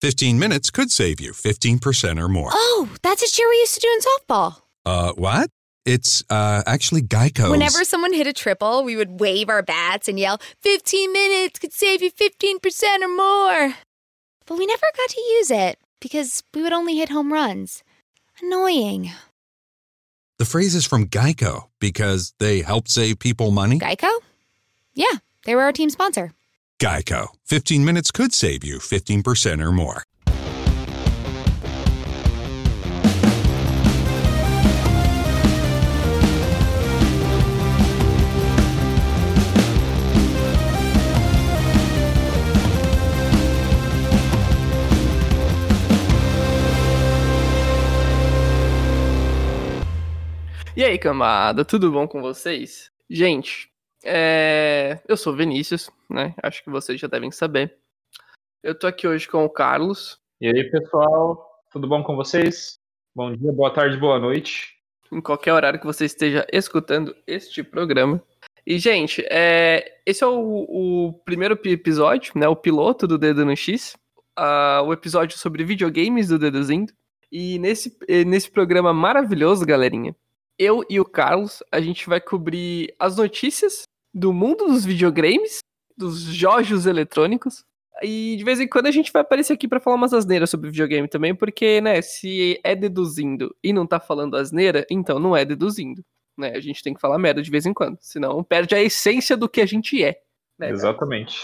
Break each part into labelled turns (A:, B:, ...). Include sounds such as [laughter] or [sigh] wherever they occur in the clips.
A: 15 minutes could save you 15% or more.
B: Oh, that's a cheer we used to do in softball.
A: Uh, what? It's uh, actually Geico.
B: Whenever someone hit a triple, we would wave our bats and yell, 15 minutes could save you 15% or more. But we never got to use it because we would only hit home runs. Annoying.
A: The phrase is from Geico because they help save people money.
B: Geico? Yeah, they were our team sponsor.
A: Geico. 15 minutes could save you 15% or more.
C: E aí, camada, tudo bom com vocês? Gente, é... eu sou Vinícius, né? Acho que vocês já devem saber. Eu tô aqui hoje com o Carlos.
D: E aí, pessoal, tudo bom com vocês? Bom dia, boa tarde, boa noite.
C: Em qualquer horário que você esteja escutando este programa. E, gente, é... esse é o, o primeiro episódio, né? O piloto do Dedo no X. Uh, o episódio sobre videogames do Deduzindo. E nesse, nesse programa maravilhoso, galerinha, eu e o Carlos, a gente vai cobrir as notícias do mundo dos videogames, dos jogos eletrônicos. E de vez em quando a gente vai aparecer aqui para falar umas asneiras sobre videogame também, porque, né, se é deduzindo e não tá falando asneira, então não é deduzindo. Né? A gente tem que falar merda de vez em quando, senão perde a essência do que a gente é. Né,
D: Exatamente.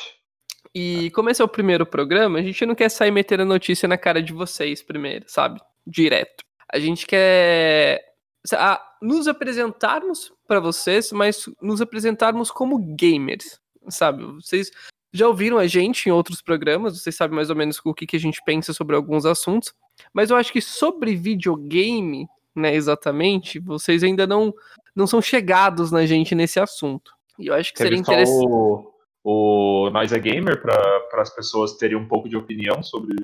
C: E como esse é o primeiro programa, a gente não quer sair metendo a notícia na cara de vocês primeiro, sabe? Direto. A gente quer a nos apresentarmos para vocês, mas nos apresentarmos como gamers, sabe? Vocês já ouviram a gente em outros programas, vocês sabem mais ou menos o que, que a gente pensa sobre alguns assuntos, mas eu acho que sobre videogame, né, exatamente, vocês ainda não, não são chegados na gente nesse assunto. E eu acho que seria interessante.
D: O, o Nós é Gamer, para as pessoas terem um pouco de opinião sobre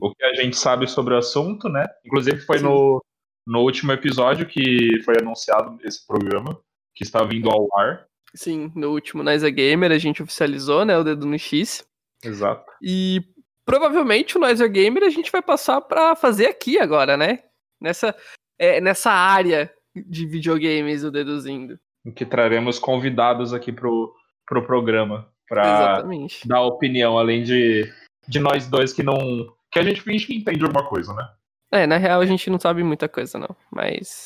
D: o que a gente sabe sobre o assunto, né? Inclusive foi no, no último episódio que foi anunciado esse programa, que está vindo ao ar.
C: Sim, no último Nós é Gamer a gente oficializou, né, o dedo no X.
D: Exato.
C: E provavelmente o Nós é Gamer a gente vai passar para fazer aqui agora, né? Nessa, é, nessa área de videogames, o Deduzindo.
D: Em que traremos convidados aqui pro, pro programa para dar opinião, além de, de nós dois que não. que a gente finge que entende alguma coisa, né?
C: É, na real a gente não sabe muita coisa, não. Mas.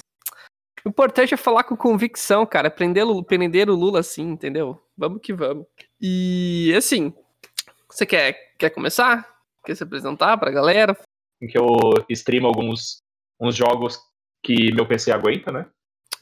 C: O importante é falar com convicção, cara. Prender, prender o Lula assim, entendeu? Vamos que vamos. E assim, você quer, quer começar? Quer se apresentar pra galera?
D: Em que eu streamo alguns uns jogos que meu PC aguenta, né?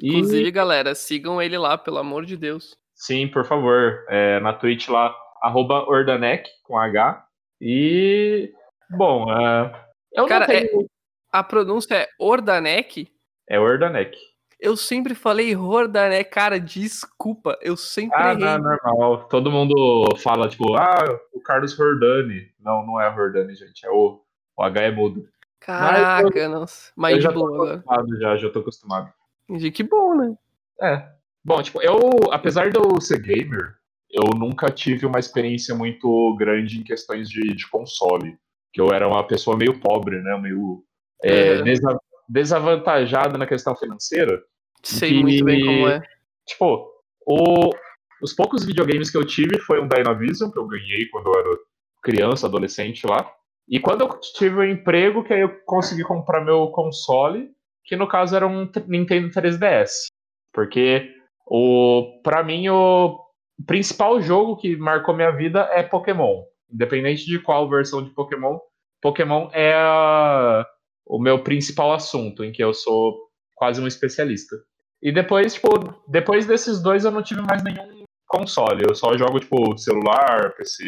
C: E... Inclusive, galera, sigam ele lá, pelo amor de Deus.
D: Sim, por favor. É, na Twitch lá, arroba Ordanek, com H. E. Bom, uh,
C: eu Cara, não tenho... a pronúncia é Ordanek?
D: É Ordanek.
C: Eu sempre falei Hordanek, cara, desculpa, eu sempre
D: ah,
C: errei.
D: Não, normal. Todo mundo fala, tipo, ah, o Carlos Hordani. Não, não é Hordani, gente, é o, o H é mudo.
C: Caraca, Mas eu, nossa. Mas
D: eu já tô acostumado, já, já tô acostumado.
C: Que bom, né?
D: É. Bom, tipo, eu, apesar de eu ser gamer, eu nunca tive uma experiência muito grande em questões de, de console. Que eu era uma pessoa meio pobre, né? Meio é, desa desavantajada na questão financeira.
C: Sei que, muito bem como é.
D: Tipo, o, os poucos videogames que eu tive foi um Dynavision, que eu ganhei quando eu era criança, adolescente lá. E quando eu tive o um emprego, que aí eu consegui comprar meu console, que no caso era um Nintendo 3DS. Porque o para mim o principal jogo que marcou minha vida é Pokémon. Independente de qual versão de Pokémon, Pokémon é a, o meu principal assunto, em que eu sou quase um especialista. E depois, tipo, depois desses dois eu não tive mais nenhum console. Eu só jogo, tipo, celular, PC,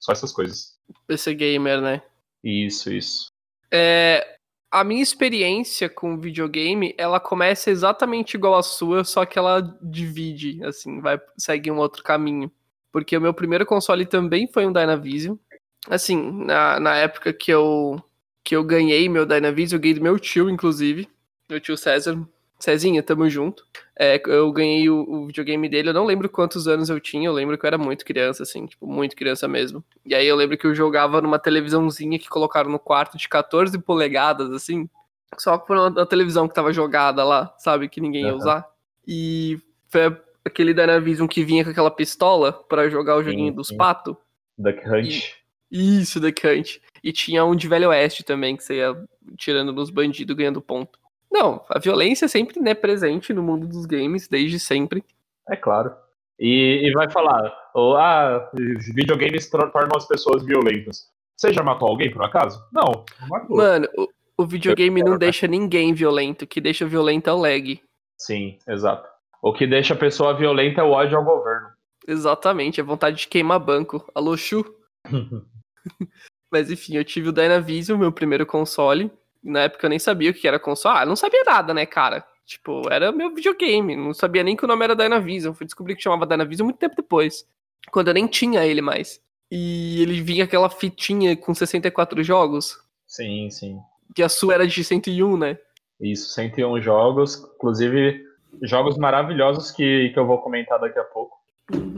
D: só essas coisas.
C: PC gamer, né?
D: Isso, isso.
C: É, a minha experiência com videogame, ela começa exatamente igual a sua, só que ela divide, assim, vai segue um outro caminho. Porque o meu primeiro console também foi um Dynavision. Assim, na, na época que eu que eu ganhei meu Dynavision, eu ganhei do meu tio, inclusive. Meu tio César. Cezinha, tamo junto. É, eu ganhei o, o, videogame dele, eu não lembro quantos anos eu tinha, eu lembro que eu era muito criança, assim, tipo, muito criança mesmo. E aí eu lembro que eu jogava numa televisãozinha que colocaram no quarto de 14 polegadas, assim, só por uma televisão que tava jogada lá, sabe, que ninguém ia uhum. usar. E foi aquele Dynavision que vinha com aquela pistola para jogar o joguinho sim, dos patos.
D: Duck Hunt.
C: E, isso, Duck Hunt. E tinha um de Velho Oeste também, que você ia tirando nos bandidos, ganhando ponto. Não, a violência é sempre né, presente no mundo dos games, desde sempre.
D: É claro. E, e vai falar, oh, ah, videogames tornam as pessoas violentas. Você já matou alguém, por acaso? Não, não matou.
C: Mano, o, o videogame não deixa ninguém violento. O que deixa violento é o lag.
D: Sim, exato. O que deixa a pessoa violenta é o ódio ao governo.
C: Exatamente, a vontade de queimar banco. Alô, Chu? [laughs] Mas enfim, eu tive o Dynavision, meu primeiro console. Na época eu nem sabia o que era console. Ah, não sabia nada, né, cara? Tipo, era meu videogame. Não sabia nem que o nome era Dynavision. Fui descobrir que chamava Dynavision muito tempo depois. Quando eu nem tinha ele mais. E ele vinha aquela fitinha com 64 jogos.
D: Sim, sim.
C: Que a sua era de 101, né?
D: Isso, 101 jogos. Inclusive, jogos maravilhosos que, que eu vou comentar daqui a pouco.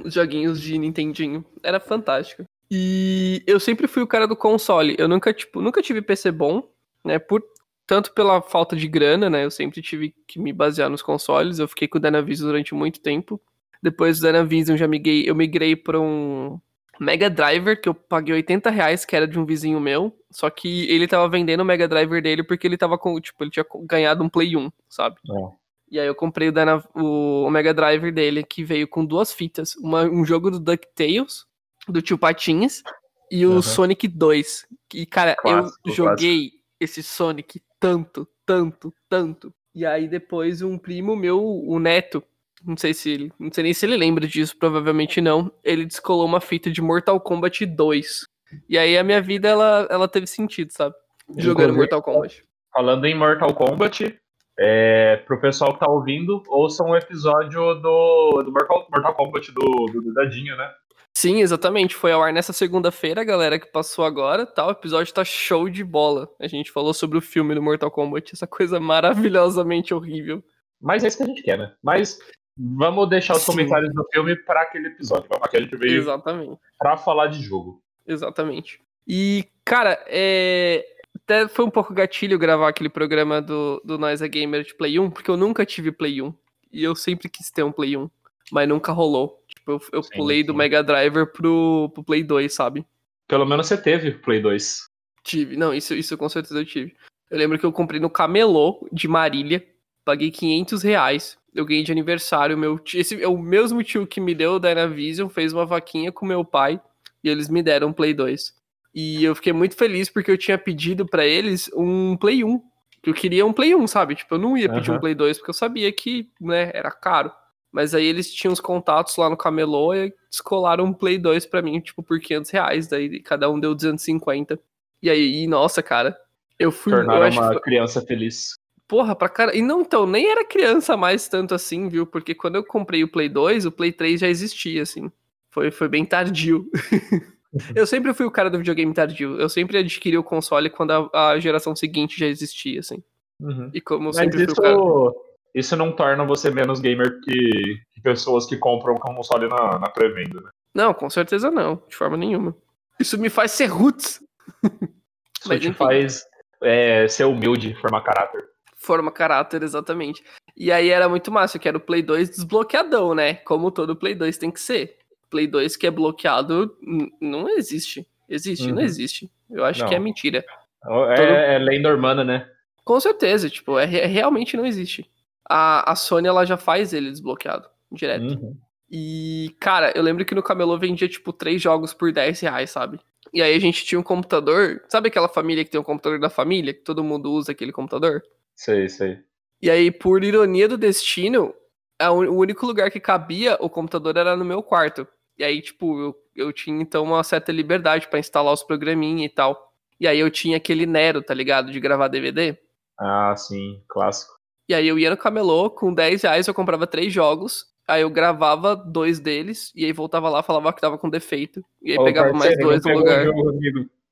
C: Os joguinhos de Nintendinho. Era fantástico. E eu sempre fui o cara do console. Eu nunca, tipo, nunca tive PC bom, né? Por, tanto pela falta de grana, né? Eu sempre tive que me basear nos consoles. Eu fiquei com o Dynavision durante muito tempo. Depois do Dynavision já migrei, eu migrei para um Mega Driver que eu paguei 80 reais, que era de um vizinho meu. Só que ele tava vendendo o Mega Driver dele porque ele tava com, tipo, ele tinha ganhado um Play 1, sabe? É. E aí eu comprei o, Dyna, o Mega Driver dele, que veio com duas fitas. Uma, um jogo do DuckTales do Tio Patinhas e o uhum. Sonic 2. E, cara, clássico, eu joguei clássico. esse Sonic tanto, tanto, tanto. E aí depois um primo meu, o Neto, não sei se ele, não sei nem se ele lembra disso, provavelmente não, ele descolou uma fita de Mortal Kombat 2. E aí a minha vida ela, ela teve sentido, sabe? Jogando Mortal Kombat.
D: Falando em Mortal Kombat, é, pro pessoal que tá ouvindo, ouçam um episódio do, do Mortal, Mortal Kombat do, do Dadinho, né?
C: Sim, exatamente. Foi ao ar nessa segunda-feira, galera, que passou agora, tá? O episódio tá show de bola. A gente falou sobre o filme do Mortal Kombat, essa coisa maravilhosamente horrível.
D: Mas é isso que a gente quer, né? Mas vamos deixar os Sim. comentários do filme para aquele episódio. Aqui a gente veio
C: Exatamente.
D: pra falar de jogo.
C: Exatamente. E, cara, é... até foi um pouco gatilho gravar aquele programa do, do Nós é Gamer de Play 1, porque eu nunca tive Play 1. E eu sempre quis ter um Play 1, mas nunca rolou. Tipo, eu, eu sim, pulei sim. do Mega Driver pro, pro Play 2, sabe?
D: Pelo menos você teve Play 2.
C: Tive, não, isso, isso com certeza eu tive. Eu lembro que eu comprei no Camelô de Marília, paguei 500 reais. Eu ganhei de aniversário. Meu, esse é o mesmo tio que me deu o Dynavision, fez uma vaquinha com meu pai e eles me deram um Play 2. E eu fiquei muito feliz porque eu tinha pedido para eles um Play 1. Eu queria um Play 1, sabe? Tipo, eu não ia pedir uhum. um Play 2 porque eu sabia que, né, era caro. Mas aí eles tinham os contatos lá no camelô e descolaram um Play 2 pra mim, tipo, por 500 reais. Daí cada um deu 250. E aí, nossa, cara, eu fui...
D: Tornaram
C: eu
D: uma criança feliz.
C: Porra, pra cara... E não, então, nem era criança mais tanto assim, viu? Porque quando eu comprei o Play 2, o Play 3 já existia, assim. Foi, foi bem tardio. [laughs] eu sempre fui o cara do videogame tardio. Eu sempre adquiri o console quando a, a geração seguinte já existia, assim.
D: Uhum.
C: E como eu
D: sempre Mas
C: fui isso... o
D: cara isso não torna você menos gamer que, que pessoas que compram console na, na pré-venda, né?
C: Não, com certeza não, de forma nenhuma. Isso me faz ser roots. [laughs]
D: Isso Mas, te enfim. faz é, ser humilde, formar caráter.
C: Forma caráter, exatamente. E aí era muito massa, que era o Play 2 desbloqueadão, né? Como todo Play 2 tem que ser. Play 2 que é bloqueado não existe. Existe? Uhum. Não existe. Eu acho não. que é mentira.
D: É, todo... é né?
C: Com certeza, tipo, é, realmente não existe a, a Sony ela já faz ele desbloqueado direto. Uhum. E, cara, eu lembro que no Camelô vendia, tipo, três jogos por 10 reais, sabe? E aí a gente tinha um computador. Sabe aquela família que tem um computador da família? Que todo mundo usa aquele computador?
D: Sei, sei.
C: E aí, por ironia do destino, o único lugar que cabia o computador era no meu quarto. E aí, tipo, eu, eu tinha então uma certa liberdade para instalar os programinhas e tal. E aí eu tinha aquele Nero, tá ligado? De gravar DVD.
D: Ah, sim, clássico.
C: E aí eu ia no camelô, com 10 reais eu comprava três jogos, aí eu gravava dois deles, e aí voltava lá, falava que tava com defeito, e aí Ô, pegava mais dois no lugar.
D: Jogo,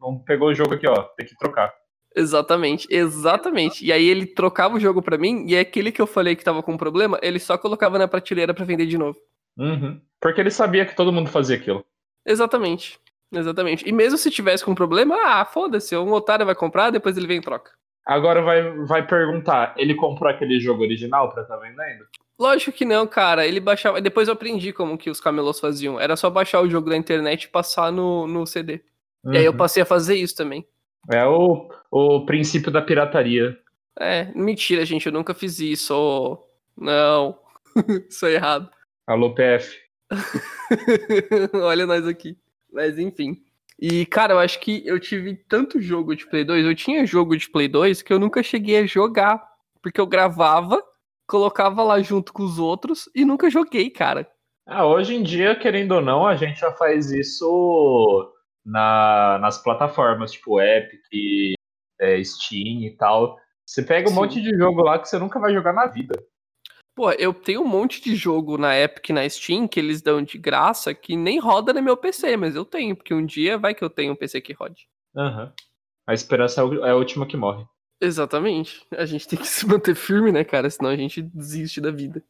D: não pegou o jogo aqui, ó, tem que trocar.
C: Exatamente, exatamente. E aí ele trocava o jogo pra mim, e aquele que eu falei que tava com problema, ele só colocava na prateleira pra vender de novo.
D: Uhum. Porque ele sabia que todo mundo fazia aquilo.
C: Exatamente. Exatamente. E mesmo se tivesse com problema, ah, foda-se, um otário vai comprar, depois ele vem em troca.
D: Agora vai, vai perguntar, ele comprou aquele jogo original pra tá vendendo?
C: Lógico que não, cara. Ele baixava. Depois eu aprendi como que os camelôs faziam. Era só baixar o jogo da internet e passar no, no CD.
D: Uhum.
C: E aí eu passei a fazer isso também.
D: É o, o princípio da pirataria.
C: É, mentira, gente, eu nunca fiz isso. ô. Não. [laughs] isso é errado.
D: Alô, PF. [laughs]
C: Olha nós aqui. Mas enfim. E, cara, eu acho que eu tive tanto jogo de Play 2, eu tinha jogo de Play 2 que eu nunca cheguei a jogar. Porque eu gravava, colocava lá junto com os outros e nunca joguei, cara.
D: Ah, hoje em dia, querendo ou não, a gente já faz isso na, nas plataformas, tipo Epic, é, Steam e tal. Você pega um
C: Sim.
D: monte de jogo lá que você nunca vai jogar na vida.
C: Pô, eu tenho um monte de jogo na Epic e na Steam que eles dão de graça que nem roda no meu PC, mas eu tenho, porque um dia vai que eu tenho um PC que rode.
D: Aham. A esperança é é a última que morre.
C: Exatamente. A gente tem que [laughs] se manter firme, né, cara? Senão a gente desiste da vida.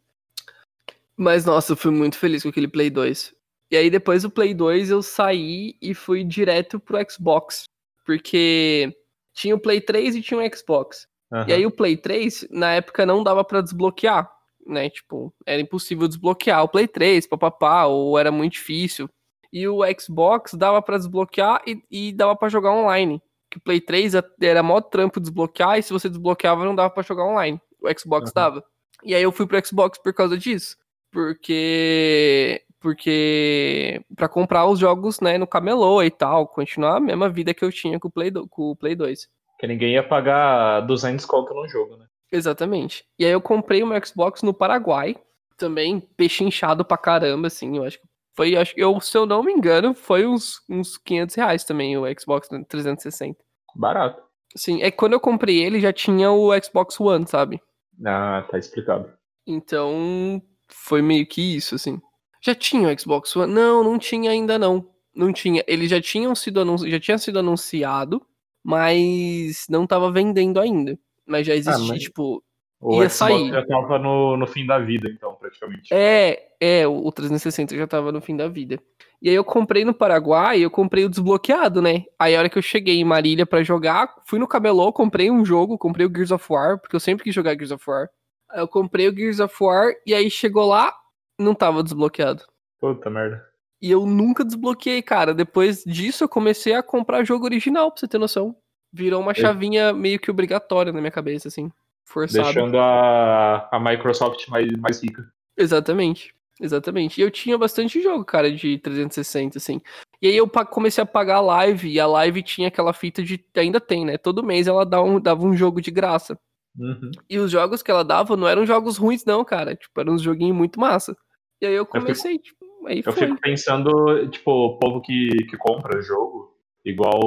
C: Mas, nossa, eu fui muito feliz com aquele Play 2. E aí, depois do Play 2, eu saí e fui direto pro Xbox. Porque tinha o Play 3 e tinha o Xbox.
D: Aham.
C: E aí, o Play 3, na época, não dava pra desbloquear, né? Tipo, era impossível desbloquear o Play 3, papapá, ou era muito difícil. E o Xbox dava pra desbloquear e, e dava pra jogar online. Que o Play 3 a- era mó trampo desbloquear, e se você desbloqueava, não dava pra jogar online. O Xbox
D: Uhum.
C: dava. E aí eu fui pro Xbox por causa disso. Porque. Porque. Pra comprar os jogos, né, no camelô e tal. Continuar a mesma vida que eu tinha com o Play, do- com o Play 2.
D: Que ninguém ia pagar 200 conto num jogo, né?
C: Exatamente. E aí eu comprei o meu Xbox no Paraguai. Também pechinchado pra caramba, assim. Eu acho que foi, acho, que eu, se eu não me engano, foi uns, uns 500 reais também o Xbox 360.
D: Barato.
C: Sim, é que quando eu comprei ele já tinha o Xbox One, sabe?
D: Ah, tá explicado.
C: Então foi meio que isso, assim. Já tinha o Xbox One? Não, não tinha ainda não. Não tinha. Eles já tinham sido anunci... já tinha sido anunciado, mas não tava vendendo ainda. Mas já existia,
D: mas-
C: tipo,
D: O
C: Ia
D: Xbox
C: sair.
D: já tava no, no fim da vida, então, praticamente.
C: É, é, o o 360 já tava no fim da vida. E aí eu comprei no Paraguai, eu comprei o desbloqueado, né? Aí a hora que eu cheguei em Marília pra jogar, fui no camelô, comprei um jogo, comprei o Gears of War, porque eu sempre quis jogar Gears of War. Aí eu comprei o Gears of War e aí chegou lá, não tava desbloqueado.
D: Puta merda.
C: E eu nunca desbloqueei, cara. Depois disso eu comecei a comprar jogo original, pra você ter noção. Virou uma chavinha meio que obrigatória na minha cabeça, assim. Forçado.
D: Deixando a, a Microsoft mais, mais rica.
C: Exatamente. Exatamente. E eu tinha bastante jogo, cara, de 360, assim. E aí eu comecei a pagar a live, e a live tinha aquela fita de. Ainda tem, né? Todo mês ela dá um- dava um jogo de graça.
D: Uhum.
C: E os jogos que ela dava não eram jogos ruins, não, cara. Tipo, eram uns joguinhos muito massa. E aí eu comecei, tipo, aí
D: Eu
C: foi.
D: fico pensando, tipo, o povo que, que compra jogo, igual,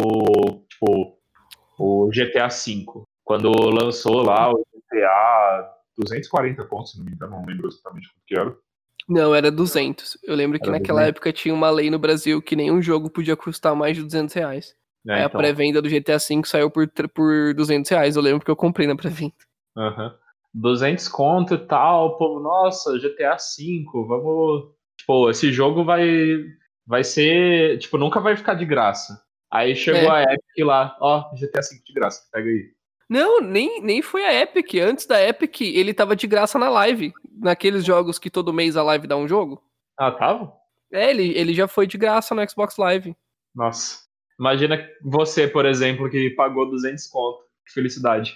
D: tipo, o GTA V. Quando lançou lá o GTA 240 pontos, se não me engano, não lembro exatamente quanto que era.
C: Não, era 200. Eu lembro que
D: Era
C: naquela
D: 200.
C: época tinha uma lei no Brasil que nenhum jogo podia custar mais de 200 reais.
D: né,
C: aí a
D: então,
C: pré-venda do GTA V saiu por, por 200 reais. Eu lembro porque eu comprei na pré-venda.
D: aham. 200 conto e tal, o povo, nossa, GTA V, vamos... Tipo, esse jogo vai, vai ser, tipo, nunca vai ficar de graça. Aí chegou a Epic lá, ó, GTA V de graça, pega aí.
C: Não, nem, nem foi a Epic. Antes da Epic, ele tava de graça na live. Naqueles jogos que todo mês a live dá um jogo.
D: Ah, tava?
C: É, ele, ele já foi de graça no Xbox Live.
D: Nossa. Imagina você, por exemplo, que pagou 200 conto. Que felicidade.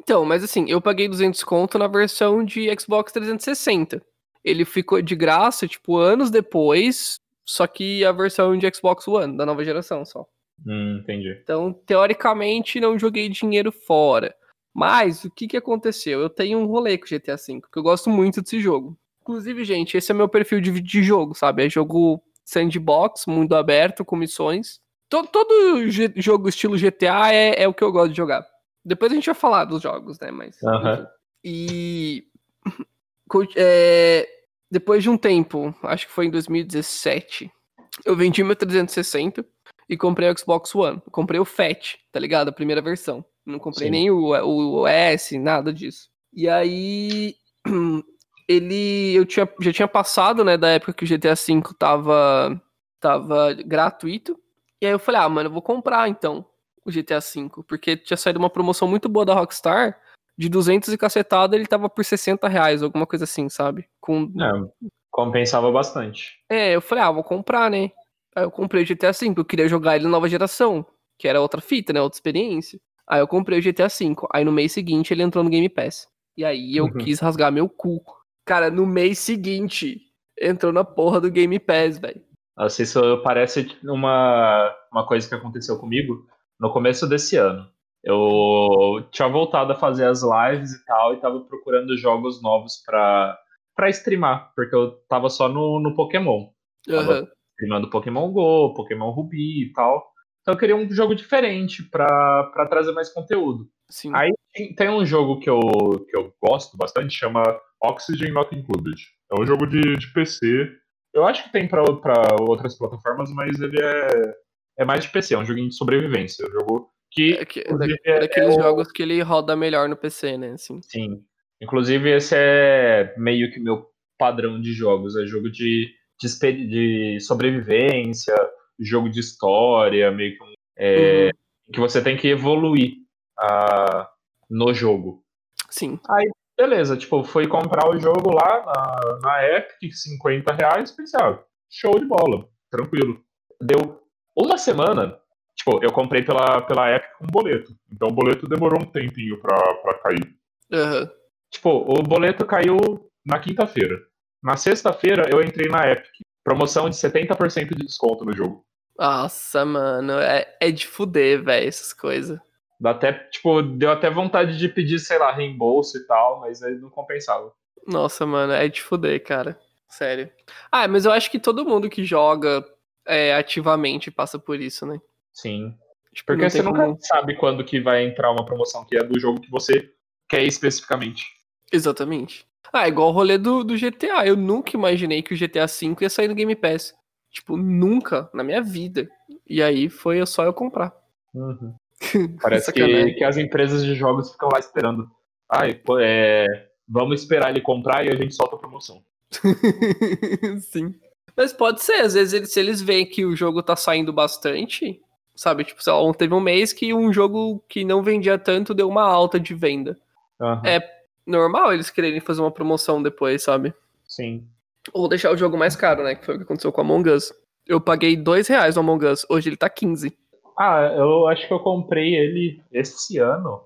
C: Então, mas assim, eu paguei 200 conto na versão de Xbox 360. Ele ficou de graça, tipo, anos depois, só que a versão de Xbox One, da nova geração só.
D: Hum, entendi.
C: Então, teoricamente, não joguei dinheiro fora. Mas, o que que aconteceu? Eu tenho um rolê com GTA V, porque eu gosto muito desse jogo. Inclusive, gente, esse é meu perfil de, de jogo, sabe? É jogo sandbox, mundo aberto, com missões. To- Todo, G- jogo estilo GTA é, é o que eu gosto de jogar. Depois a gente vai falar dos jogos, né? Mas. Enfim. E. [laughs] é, depois de um tempo, acho que foi em 2017, eu vendi meu 360 e comprei o Xbox One. Comprei o Fat, tá ligado? A primeira versão. Não comprei
D: Sim.
C: nem o, o, o S, nada disso. E aí. [clears throat] Ele. Eu tinha, já tinha passado, né, da época que o GTA V tava, tava gratuito. E aí eu falei, ah, mano, eu vou comprar então o GTA V. Porque tinha saído uma promoção muito boa da Rockstar. De 200 e cacetada, ele tava por 60 reais, alguma coisa assim, sabe? Com
D: É, compensava bastante.
C: é, eu falei, ah, vou comprar, né? Aí eu comprei o GTA V, eu queria jogar ele na nova geração, que era outra fita, né? Outra experiência. Aí eu comprei o GTA V. Aí no mês seguinte ele entrou no Game Pass. E aí eu
D: Uhum.
C: quis rasgar meu cu. Cara, no mês seguinte entrou na porra do Game Pass, velho.
D: Nossa, isso parece uma, uma coisa que aconteceu comigo no começo desse ano. Eu tinha voltado a fazer as lives e tal, e tava procurando jogos novos pra, pra streamar, porque eu tava só no, no Pokémon.
C: Aham.
D: Streamando Pokémon GO, Pokémon Ruby e tal. Então eu queria um jogo diferente pra, pra trazer mais conteúdo.
C: Sim.
D: Aí tem- tem um jogo que eu, que eu gosto bastante, chama Oxygen Not Included. É um jogo de, de PC. Eu acho que tem pra, pra outras plataformas, mas ele é, é mais de PC, é um joguinho de sobrevivência. É um jogo que.
C: É, que, é, é daqueles
D: é o-
C: jogos que ele roda melhor no PC, né? Assim.
D: Sim. Inclusive, esse é meio que meu padrão de jogos. É jogo de, de, de sobrevivência, jogo de história, meio que um. é,
C: Uhum.
D: que você tem que evoluir ah, no jogo.
C: Sim.
D: Beleza, tipo, fui comprar o jogo lá na, na Epic, 50 reais, pensei, ah, show de bola, tranquilo. Deu uma semana, tipo, eu comprei pela, pela Epic com boleto, então o boleto demorou um tempinho pra, pra cair.
C: Aham.
D: Tipo, o boleto caiu na quinta-feira. Na sexta-feira eu entrei na Epic, promoção de 70% de desconto no jogo.
C: Nossa, mano, é, é de fuder, velho, essas coisas.
D: Dá até, tipo, deu até vontade de pedir, sei lá, reembolso e tal, mas aí não compensava.
C: Nossa, mano, é de fuder, cara. Sério. Ah, mas eu acho que todo mundo que joga é, ativamente passa por isso, né?
D: Sim.
C: Tipo,
D: Porque
C: não
D: você nunca
C: como-
D: sabe quando que vai entrar uma promoção que é do jogo que você quer especificamente.
C: Exatamente. Ah, igual o rolê do, do GTA. Eu nunca imaginei que o GTA V ia sair no Game Pass. Tipo, nunca na minha vida. E aí foi só eu comprar. [laughs]
D: Parece que, que as empresas de jogos ficam lá esperando. Ai, pô, é, vamos esperar ele comprar e a gente solta a promoção. [laughs]
C: Sim. Mas pode ser, às vezes eles, se eles veem que o jogo tá saindo bastante, sabe? Tipo, sei lá, teve um mês que um jogo que não vendia tanto deu uma alta de venda.
D: Aham,
C: É. Normal eles quererem fazer uma promoção depois, sabe?
D: Sim.
C: Ou deixar o jogo mais caro, né? Que foi o que aconteceu com Among Us. Eu paguei dois reais no Among Us, hoje ele tá 15.
D: Ah, eu acho que eu comprei ele esse ano.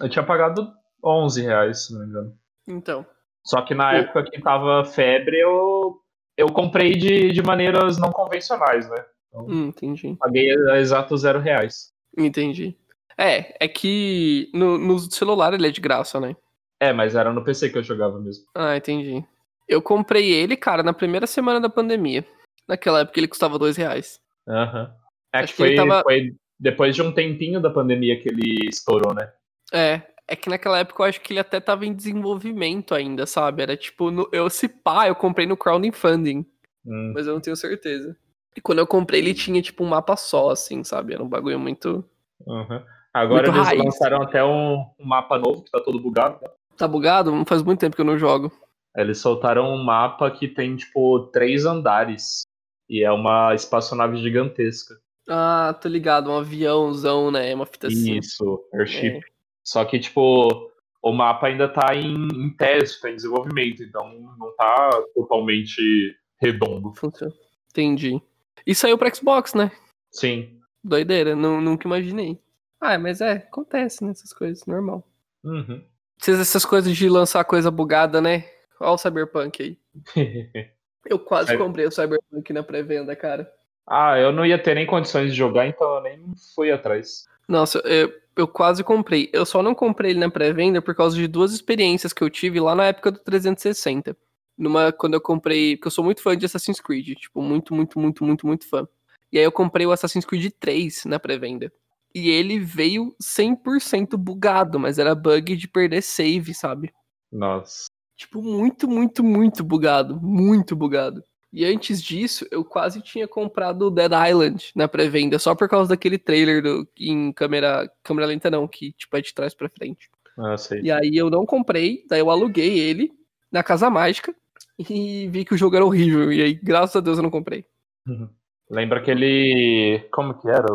D: Eu tinha pagado 11 reais, se não me engano.
C: Então.
D: Só que na época que tava febre, eu, eu comprei de, de maneiras não convencionais, né?
C: Hum, entendi.
D: Paguei a exato zero reais.
C: Entendi. É, é que no, no celular ele é de graça, né?
D: É, mas era no PC que eu jogava mesmo.
C: Ah, entendi. Eu comprei ele, cara, na primeira semana da pandemia. Naquela época ele custava dois reais.
D: Aham. É
C: Acho
D: que foi,
C: tava-
D: foi depois de um tempinho da pandemia que ele estourou, né?
C: É, é que naquela época eu acho que ele até tava em desenvolvimento ainda, sabe? Era tipo, no, eu se pá, eu comprei no crowdfunding,
D: Hum,
C: mas eu não tenho certeza. E quando eu comprei ele tinha tipo um mapa só, assim, sabe? Era um bagulho muito...
D: aham. Agora
C: Muito
D: eles
C: raiz.
D: lançaram até um, um mapa novo que tá todo bugado. né?
C: Tá bugado? Não faz muito tempo que eu não jogo.
D: Eles soltaram um mapa que tem, tipo, três andares. E é uma espaçonave gigantesca.
C: Ah, tô ligado, um aviãozão, né? Uma fita assim.
D: Isso, Airship.
C: É.
D: Só que, tipo, o mapa ainda tá em, em teste, tá em desenvolvimento, então não tá totalmente redondo.
C: Funciona. Entendi. E saiu pra Xbox, né?
D: Sim.
C: Doideira, nu- nunca imaginei. Ah, mas é, acontece, né? Essas coisas, normal.
D: Uhum.
C: Essas, essas coisas de lançar coisa bugada, né? Olha o Cyberpunk aí. [laughs] Eu quase comprei o Cyberpunk na pré-venda, cara.
D: ah, eu não ia ter nem condições de jogar, então eu nem fui atrás.
C: Nossa, eu, eu quase comprei. Eu só não comprei ele na pré-venda por causa de duas experiências que eu tive lá na época do 360. Numa, quando eu comprei. Porque eu sou muito fã de Assassin's Creed. Tipo, muito, muito, muito, muito, muito fã. E aí eu comprei o Assassin's Creed 3 na pré-venda. E ele veio 100% bugado, mas era bug de perder save, sabe?
D: Nossa.
C: Tipo, muito, muito, muito bugado. Muito bugado. E antes disso, eu quase tinha comprado o Dead Island na pré-venda, só por causa daquele trailer do, em câmera, câmera lenta não, que tipo é de trás para frente.
D: Ah, sei.
C: E aí eu não comprei, daí eu aluguei ele na Casa Mágica e vi que o jogo era horrível. E aí, graças a Deus, eu não comprei.
D: Uhum. Lembra aquele. Como que era?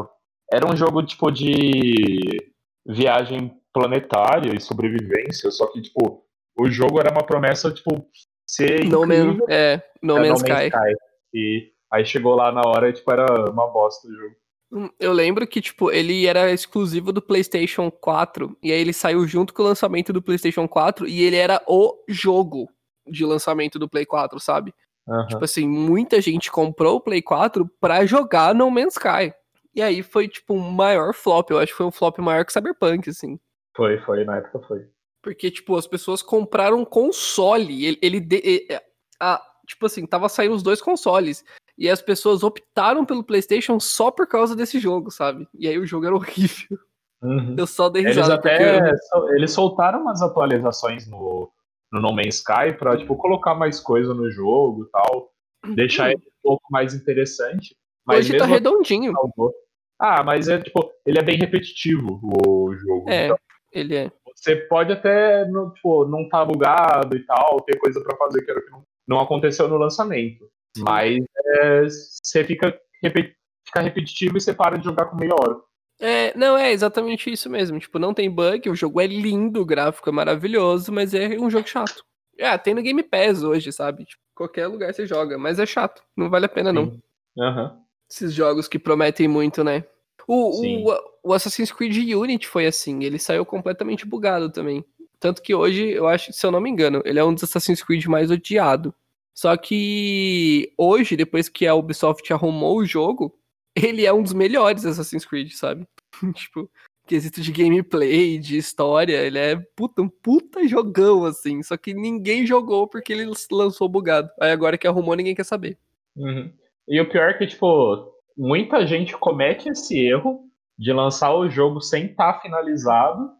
D: Era um jogo tipo de viagem planetária e sobrevivência, só que, tipo, o jogo era uma promessa, tipo, ser
C: No,
D: incrível.
C: Man, é, no
D: É,
C: Man's Sky.
D: E aí chegou lá na hora e, tipo, era uma bosta o jogo.
C: Hum, Eu lembro que, tipo, ele era exclusivo do PlayStation 4, e aí ele saiu junto com o lançamento do PlayStation 4, e ele era o jogo de lançamento do Play 4, sabe?
D: Aham.
C: Tipo assim, muita gente comprou o Play 4 pra jogar No Man's Sky. E aí foi, tipo, um maior flop. Eu acho que foi um flop maior que Cyberpunk, assim.
D: Foi, foi, na época foi.
C: Porque, tipo, as pessoas compraram um console. Ele, ele de- e- e- a- tipo assim, tava saindo os dois consoles. E as pessoas optaram pelo PlayStation só por causa desse jogo, sabe? E aí o jogo era [laughs] horrível.
D: Uhum.
C: Eu só dei
D: Eles
C: risada.
D: até
C: porque
D: sol- eles soltaram umas atualizações no, no No Man's Sky pra tipo, colocar mais coisa no jogo e tal. Deixar ele um pouco mais interessante. Mas
C: hoje tá
D: assim,
C: redondinho.
D: Ah, mas é tipo, ele é bem repetitivo o jogo.
C: É,
D: Então,
C: ele é.
D: você pode até não, tipo, não tá bugado e tal, ter coisa pra fazer que não, aconteceu no lançamento. Mas é, você fica, repe- fica repetitivo e você para de jogar com meia hora.
C: É, não, é exatamente isso mesmo. Tipo, não tem bug, o jogo é lindo, o gráfico é maravilhoso, mas é um jogo chato. É, tem no Game Pass hoje, sabe? Tipo, qualquer lugar você joga, mas é chato. Não vale a pena, não.
D: Sim. Aham.
C: Esses jogos que prometem muito, né? O, o, o Assassin's Creed Unity foi assim, ele saiu completamente bugado também. Tanto que hoje, eu acho, se eu não me engano, ele é um dos Assassin's Creed mais odiado. Só que hoje, depois que a Ubisoft arrumou o jogo, ele é um dos melhores Assassin's Creed, sabe? [laughs] tipo, quesito de gameplay, de história, ele é puta, um puta jogão, assim. Só que ninguém jogou porque ele lançou bugado. Aí agora que arrumou, ninguém quer saber.
D: Uhum. E o pior é que, tipo, muita gente comete esse erro de lançar o jogo sem estar finalizado,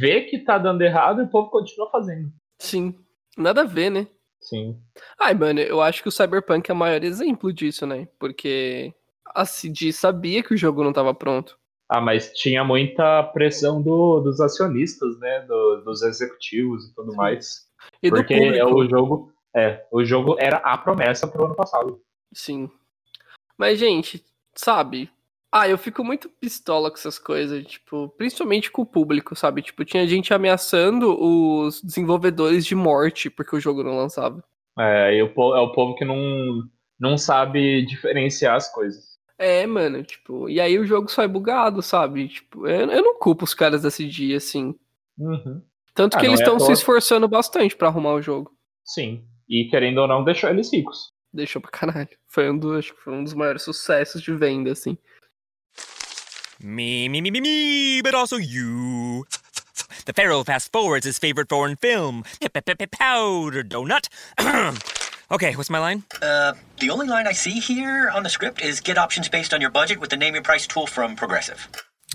D: vê que tá dando errado e o povo continua fazendo.
C: Sim, nada a ver, né?
D: Sim.
C: Ai, mano, eu acho que o Cyberpunk é o maior exemplo disso, né? Porque a CD sabia que o jogo não tava pronto.
D: Ah, mas tinha muita pressão do- dos acionistas, né? do- dos executivos e tudo mais.
C: E
D: Porque
C: do público.
D: o jogo. É, o jogo era a promessa pro ano passado.
C: Sim. Mas, gente, sabe? Ah, eu fico muito pistola com essas coisas, tipo, principalmente com o público, sabe? Tipo, tinha gente ameaçando os desenvolvedores de morte porque o jogo não lançava.
D: É, e o, é o povo que não, não sabe diferenciar as coisas.
C: É, mano, tipo, e aí o jogo sai bugado, sabe? Tipo, eu, eu não culpo os caras desse dia, assim.
D: Uhum.
C: Tanto
D: Ah,
C: que eles
D: é
C: estão se
D: toa.
C: esforçando bastante pra arrumar o jogo.
D: Sim. E querendo ou não, deixou eles ricos.
C: Deixou pra caralho. Foi um dos, acho que foi um dos maiores sucessos de venda, assim.
E: Me, me, me, me, me, but also you. The Pharaoh fast forwards his favorite foreign film, Powder Donut. [clears throat] okay, what's my line?
F: Uh, the only line I see here on the script is get options based on your budget with the name your price tool from Progressive.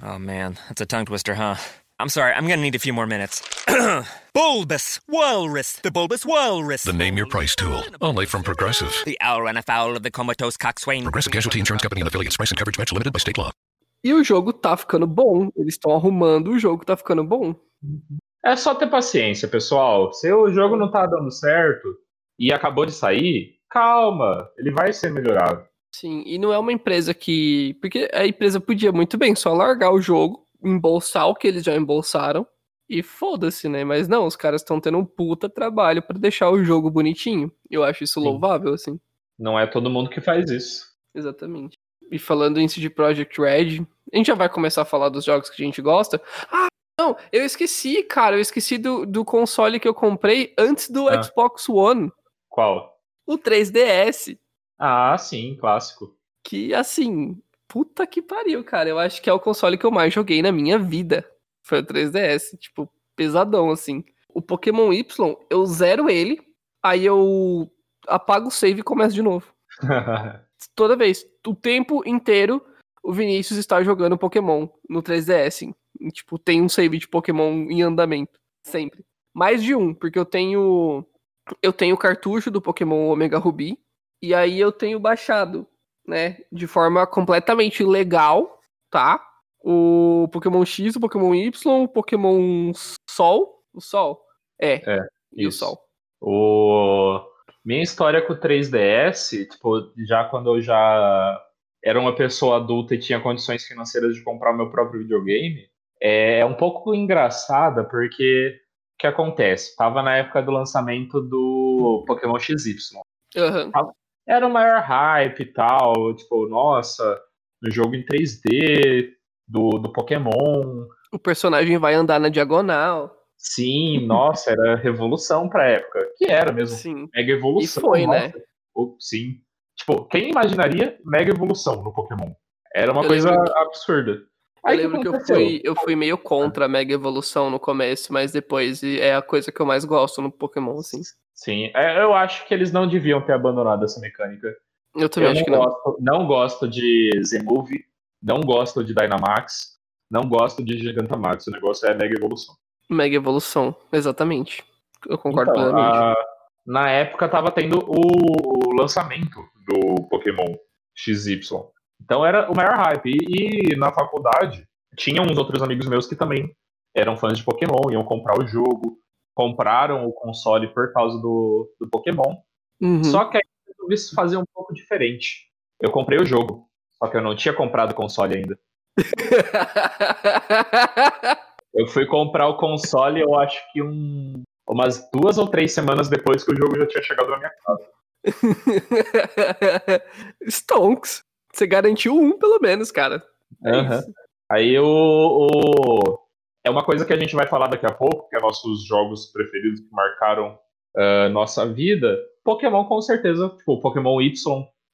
E: Oh man, that's a tongue twister, huh? I'm sorry, I'm gonna need a few more minutes. [clears throat] bulbous Walrus, the Bulbous Walrus.
G: The Name Your Price tool, only from Progressive.
E: The owl ran afoul of the comatose coxswain.
G: Progressive Casualty Insurance Company and affiliates. Price and coverage match limited by state law.
C: E o jogo tá ficando bom. Eles estão arrumando, o jogo tá ficando bom.
D: É só ter paciência, pessoal. Se o jogo não tá dando certo e acabou de sair, calma, ele vai ser melhorado.
C: Sim, e não é uma empresa que. Porque a empresa podia muito bem só largar o jogo, embolsar o que eles já embolsaram e foda-se, né? Mas não, os caras estão tendo um puta trabalho pra deixar o jogo bonitinho. Eu acho isso
D: Sim.
C: louvável, assim.
D: Não é todo mundo que faz isso.
C: Exatamente. E falando em CD Projekt Red, a gente já vai começar a falar dos jogos que a gente gosta. Ah, não, eu esqueci, cara, eu esqueci do, do console que eu comprei antes do
D: Ah.
C: Xbox One,
D: Qual?
C: o 3DS.
D: Ah, sim, clássico.
C: Que assim, puta que pariu, cara. Eu acho que é o console que eu mais joguei na minha vida. Foi o 3DS, tipo, pesadão, assim. O Pokémon Y, eu zero ele, aí eu apago o save e começo de novo. [laughs] Toda vez, o tempo inteiro, o Vinícius está jogando Pokémon no 3DS. E, tipo, tem um save de Pokémon em andamento. Sempre. Mais de um, porque eu tenho. Eu tenho o cartucho do Pokémon Omega Ruby. E aí eu tenho baixado, né, de forma completamente legal, tá? O Pokémon X, o Pokémon Y, o Pokémon Sol. O Sol? É.
D: É,
C: E o
D: isso.
C: Sol.
D: O... Minha história com o 3DS, tipo, já quando eu já era uma pessoa adulta e tinha condições financeiras de comprar o meu próprio videogame, é um pouco engraçada, porque o que acontece? Tava na época do lançamento do Pokémon XY.
C: Aham.
D: Era o maior hype e tal, tipo, nossa, no jogo em 3D do, do Pokémon.
C: O personagem vai andar na diagonal.
D: Sim, [laughs] nossa, era revolução pra época. Que era mesmo.
C: Sim.
D: Mega evolução.
C: E foi,
D: nossa.
C: né?
D: Sim. Tipo, quem imaginaria mega evolução no Pokémon? Era uma
C: Eu
D: coisa
C: lembro
D: absurda.
C: Eu
D: Aí,
C: lembro que eu
D: aconteceu?
C: fui, eu fui meio contra a Mega Evolução no começo, mas depois é a coisa que eu mais gosto no Pokémon, assim.
D: Sim, é, eu acho que eles não deviam ter abandonado essa mecânica.
C: Eu também
D: eu
C: acho
D: não
C: que não.
D: gosto, não gosto de Z-Move, não gosto de Dynamax, não gosto de Gigantamax. O negócio é mega evolução.
C: Mega Evolução, exatamente. Eu concordo
D: Então,
C: plenamente.
D: a- na época tava tendo o lançamento do Pokémon XY. Então era o maior hype. E, e na faculdade, tinha uns outros amigos meus que também eram fãs de Pokémon, iam comprar o jogo, compraram o console por causa do, do Pokémon.
C: Uhum.
D: Só que aí eu resolvi fazer um pouco diferente. Eu comprei o jogo, só que eu não tinha comprado o console ainda. [laughs] Eu fui comprar o console, eu acho que um, umas duas ou três semanas depois que o jogo já tinha chegado na minha casa. [laughs]
C: Stonks. Você garantiu um, pelo menos, cara. É isso.
D: Aí o, o- É uma coisa que a gente vai falar daqui a pouco, que é nossos jogos preferidos que marcaram ah, nossa vida. Pokémon, com certeza. Tipo, o Pokémon Y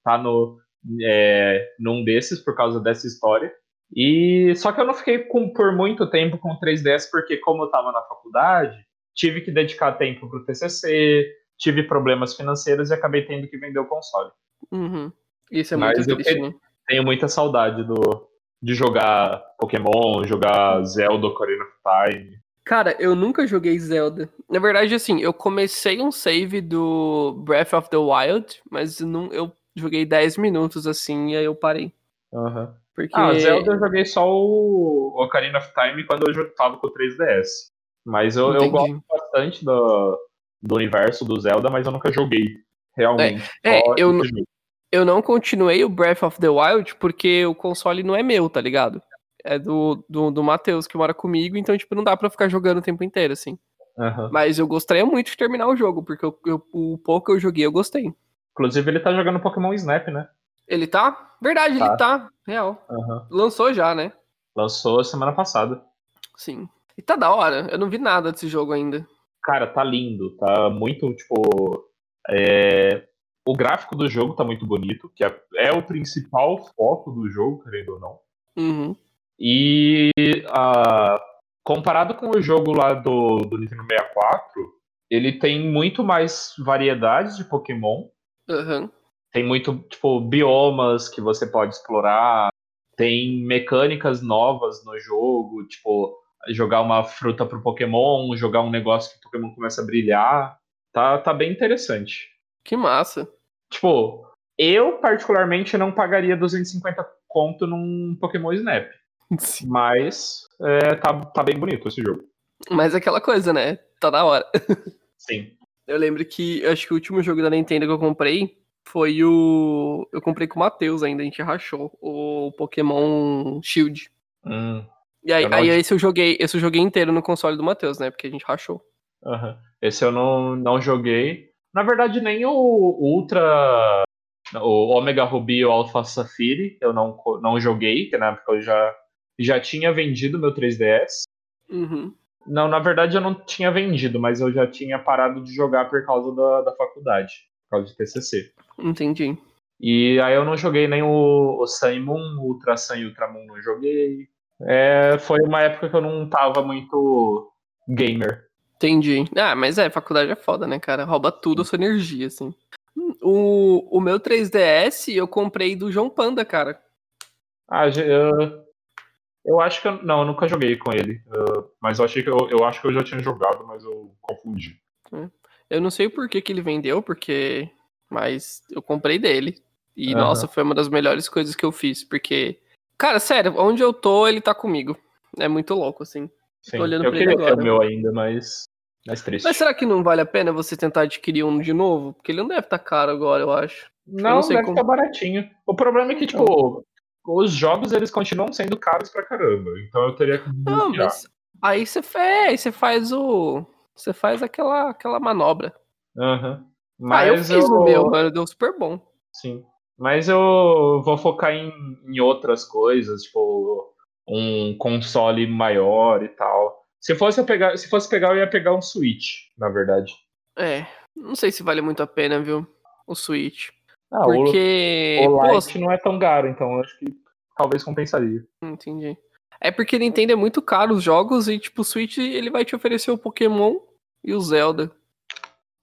D: tá no, é, num desses por causa dessa história. E só que eu não fiquei com- por muito tempo com o 3DS, porque como eu tava na faculdade, tive que dedicar tempo pro TCC, tive problemas financeiros e acabei tendo que vender o console.
C: Uhum. Isso é
D: Mas
C: muito
D: eu
C: triste,
D: que-
C: né?
D: tenho muita saudade do, de jogar Pokémon, jogar Zelda Ocarina of Time.
C: Cara, eu nunca joguei Zelda. Na verdade, assim, eu comecei um save do Breath of the Wild, mas não, eu joguei 10 minutos assim e aí eu parei. Porque.
D: Ah, Zelda eu joguei só o Ocarina of Time quando eu tava com o 3DS. Mas eu, eu gosto bastante do, do universo do Zelda, mas eu nunca joguei realmente.
C: É,
D: Só
C: eu
D: jogo.
C: Eu não continuei o Breath of the Wild porque o console não é meu, tá ligado? É do, do, do Matheus que mora comigo, então, tipo, não dá pra ficar jogando o tempo inteiro, assim.
D: Aham.
C: Mas eu gostaria muito de terminar o jogo, porque eu- eu- o pouco que eu joguei eu gostei.
D: Inclusive ele tá jogando Pokémon Snap, né?
C: Ele tá? Verdade,
D: Tá.
C: ele tá. Real.
D: Aham.
C: Lançou já, né?
D: Lançou semana passada.
C: Sim. E tá da hora. Eu não vi nada desse jogo ainda.
D: Cara, tá lindo, tá muito, tipo. é, O gráfico do jogo tá muito bonito, que é, é o principal foco do jogo, querendo ou não.
C: Uhum.
D: E ah, comparado com o jogo lá do, do Nintendo 64, ele tem muito mais variedades de Pokémon.
C: Aham.
D: Tem muito, tipo, biomas que você pode explorar. Tem mecânicas novas no jogo, tipo, jogar uma fruta pro Pokémon, jogar um negócio que o Pokémon começa a brilhar. Tá, tá bem interessante.
C: Que massa.
D: Tipo, eu particularmente não pagaria 250 conto num Pokémon Snap.
C: Sim.
D: Mas é, tá, tá bem bonito esse jogo.
C: Mas é aquela coisa, né? Tá da hora. [laughs]
D: Sim.
C: Eu lembro que acho que o último jogo da Nintendo que eu comprei foi o. Eu comprei com o Matheus ainda, a gente rachou. O Pokémon Shield.
D: Hum,
C: E aí,
D: Eu não-
C: aí esse eu joguei, esse eu joguei inteiro no console do Matheus, né? Porque a gente rachou.
D: aham. Esse eu não, não joguei. Na verdade, nem o Ultra. O Omega Ruby e o Alpha Safiri eu não, não joguei, que na época eu já, já tinha vendido meu 3DS.
C: Uhum.
D: Não, na verdade eu não tinha vendido, mas eu já tinha parado de jogar por causa da, da faculdade, por causa de TCC.
C: Entendi.
D: E aí eu não joguei nem o, o Sun Moon, o Ultra Sun e Ultra Moon não joguei. É, foi uma época que eu não tava muito gamer.
C: Entendi. Ah, mas é, faculdade é foda, né, cara? Rouba tudo a sua energia, assim. O, o meu 3DS eu comprei do João Panda, cara.
D: Ah, eu, eu acho que eu, não, eu nunca joguei com ele. Eu- mas eu achei que eu, eu acho que eu já tinha jogado, mas eu confundi.
C: Eu não sei por que, que ele vendeu, porque Mas eu comprei dele. E,
D: Aham.
C: nossa, foi uma das melhores coisas que eu fiz, porque. Cara, sério, onde eu tô, ele tá comigo. É muito louco, assim.
D: Sim.
C: olhando
D: eu
C: pra ele
D: queria ter
C: agora.
D: o meu ainda, mas. Mais triste.
C: Mas será que não vale a pena você tentar adquirir um de novo? Porque ele não deve estar caro agora, eu acho.
D: Não,
C: não sei
D: deve
C: como-
D: estar baratinho. O problema é que, tipo, os jogos eles continuam sendo caros pra caramba. Então eu teria que.
C: Não, mas aí você faz, aí você faz o. Você faz aquela, aquela manobra.
D: Aham.
C: ah, eu
D: Mas
C: fiz no meu, mano, deu super bom.
D: Sim. Mas eu vou focar em, em outras coisas, tipo, um console maior e tal. Se fosse pegar, se fosse pegar, eu ia pegar um Switch, na verdade.
C: É, não sei se vale muito a pena, viu? O Switch.
D: Ah,
C: Porque.
D: o, o
C: pô,
D: Lite não é tão caro, então eu acho que talvez compensaria.
C: Entendi. É porque Nintendo é muito caro os jogos e, tipo, o Switch ele vai te oferecer o Pokémon e o Zelda.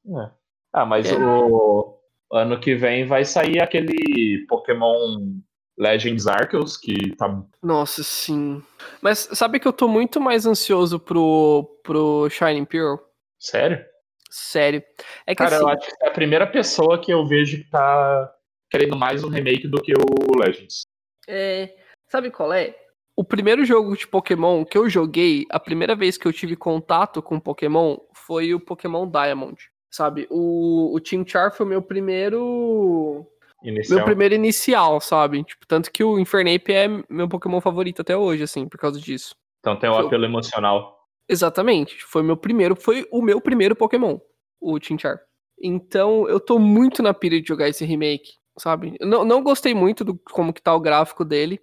D: É. Ah, mas
C: É.
D: o ano que vem vai sair aquele Pokémon Legends Arceus, que tá.
C: Nossa, sim. Mas sabe que eu tô muito mais ansioso pro, pro Shining Pearl?
D: Sério?
C: Sério. É que
D: Cara,
C: assim,
D: eu acho que é a primeira pessoa que eu vejo que tá querendo mais um remake do que o Legends.
C: é, sabe qual é? O primeiro jogo de Pokémon que eu joguei, a primeira vez que eu tive contato com Pokémon foi o Pokémon Diamond. Sabe? O, o Team Char foi o meu primeiro.
D: Inicial.
C: Meu primeiro inicial, sabe? Tipo, tanto que o Infernape é meu Pokémon favorito até hoje, assim, por causa disso.
D: Então tem o
C: Foi
D: apelo emocional.
C: Exatamente. Foi meu primeiro, foi o meu primeiro Pokémon, o Chinchar. Então, eu tô muito na pira de jogar esse remake, sabe? Eu Não, não gostei muito do como que tá o gráfico dele,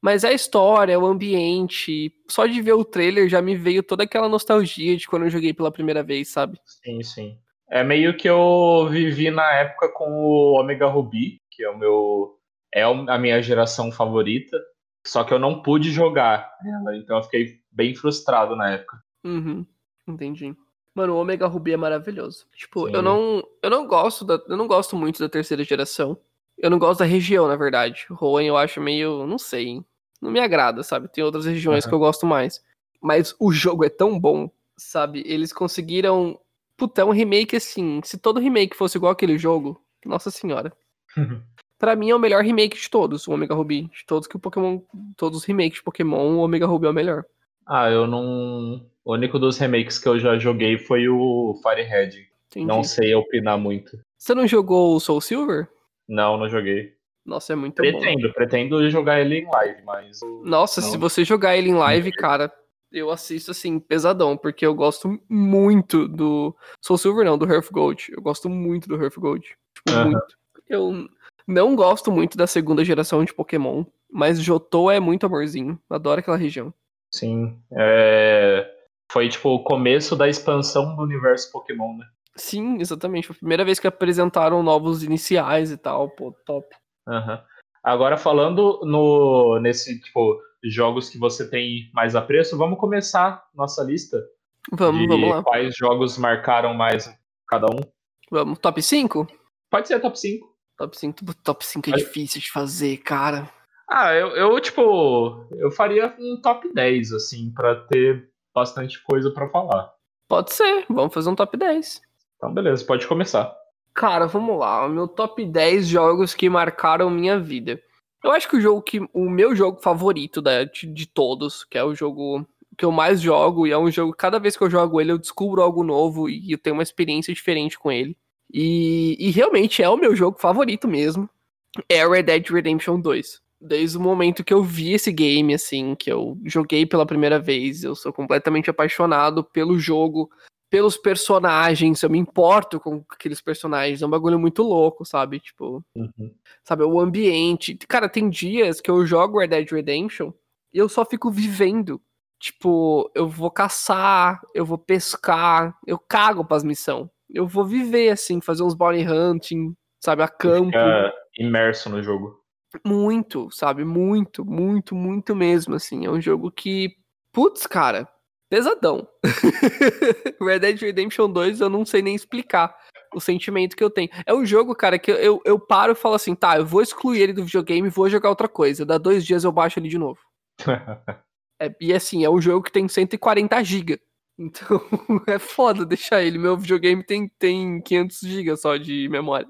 C: mas a história, o ambiente, só de ver o trailer já me veio toda aquela nostalgia de quando eu joguei pela primeira vez, sabe?
D: Sim, sim. É meio que eu vivi na época com o Omega Ruby, que é o meu. É a minha geração favorita. Só que eu não pude jogar ela, então eu fiquei bem frustrado na época.
C: Uhum, entendi. Mano, o Omega Ruby é maravilhoso. Tipo,
D: Sim.
C: eu não, eu não gosto da, eu não gosto muito da terceira geração. Eu não gosto da região, na verdade. Hoenn eu acho meio, não sei, não me agrada, sabe? Tem outras regiões
D: Aham.
C: que eu gosto mais. Mas o jogo é tão bom, sabe? Eles conseguiram, puta, é um remake assim, se todo remake fosse igual aquele jogo, nossa senhora. [laughs] Pra mim é o melhor remake de todos, o Omega Ruby. De todos que o Pokémon, todos os remakes de Pokémon, o Omega Ruby é o melhor.
D: Ah, eu não. O único dos remakes que eu já joguei foi o Firehead.
C: Entendi.
D: Não sei opinar muito.
C: Você não jogou o Soul Silver?
D: Não, não joguei.
C: Nossa, é muito bom.
D: Pretendo, pretendo jogar ele em live, mas.
C: Nossa,
D: Não.
C: se você jogar ele em live, cara, eu assisto assim, pesadão, porque eu gosto muito do. Soul Silver não, do Hearth Gold. Eu gosto muito do Hearth Gold. Tipo,
D: Aham.
C: muito. Eu não gosto muito da segunda geração de Pokémon, mas Jotô é muito amorzinho. Adoro aquela região.
D: Sim. é, Foi tipo o começo da expansão do universo Pokémon, né?
C: Sim, exatamente. Foi a primeira vez que apresentaram novos iniciais e tal, pô, top.
D: Aham. Agora falando no nesse tipo jogos que você tem mais apreço, vamos começar nossa lista
C: Vamos,
D: de
C: vamos lá.
D: quais jogos marcaram mais cada um.
C: Vamos. Top 5?
D: Pode ser top 5.
C: Top 5, top 5 é
D: Vai.
C: difícil de fazer, cara.
D: Ah, eu, eu tipo, eu faria um top 10 assim pra ter bastante coisa pra falar.
C: Pode ser, vamos fazer um top 10.
D: Então beleza, pode começar.
C: Cara, vamos lá. O meu top 10 jogos que marcaram minha vida. Eu acho que o jogo que. O meu jogo favorito da, de, de todos, que é o jogo que eu mais jogo, e é um jogo. Cada vez que eu jogo ele, eu descubro algo novo e eu tenho uma experiência diferente com ele. E, e realmente é o meu jogo favorito mesmo. É Red Dead Redemption 2. Desde o momento que eu vi esse game, assim, que eu joguei pela primeira vez, eu sou completamente apaixonado pelo jogo, pelos personagens, eu me importo com aqueles personagens, é um bagulho muito louco, sabe? Tipo,
D: Uhum.
C: sabe, o ambiente. Cara, tem dias que eu jogo Red Dead Redemption e eu só fico vivendo. Tipo, eu vou caçar, eu vou pescar, eu cago pras missões. Eu vou viver, assim, fazer uns bounty hunting, sabe, a campo.
D: Fica imerso no jogo.
C: Muito, sabe? Muito, muito, muito mesmo, assim. É um jogo que, putz, cara, pesadão. [laughs] Red Dead Redemption 2 eu não sei nem explicar o sentimento que eu tenho. É um jogo, cara, que eu, eu paro e falo assim, tá, eu vou excluir ele do videogame e vou jogar outra coisa. Dá dois dias eu baixo ele de novo. [laughs] É, e assim, é um jogo que tem 140 GB. Então [laughs] é foda deixar ele. Meu videogame tem, tem 500 GB só de memória.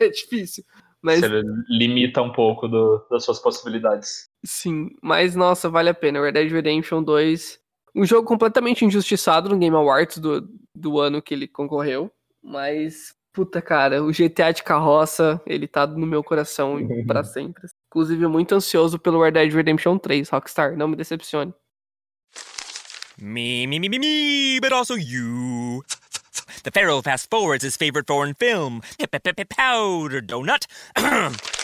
C: é difícil. Mas
D: Você limita um pouco do- das suas possibilidades.
C: sim, mas nossa, vale a pena. Red Dead Redemption 2, um jogo completamente injustiçado no Game Awards do, do ano que ele concorreu, mas puta cara, o GTA de carroça, ele tá no meu coração [laughs] pra sempre. Inclusive, muito ansioso pelo Red Dead Redemption 3, Rockstar, não me decepcione.
E: Me, me, me, me, me, but also you. The Pharaoh fast forwards his favorite foreign film, Powder Donut. [clears throat]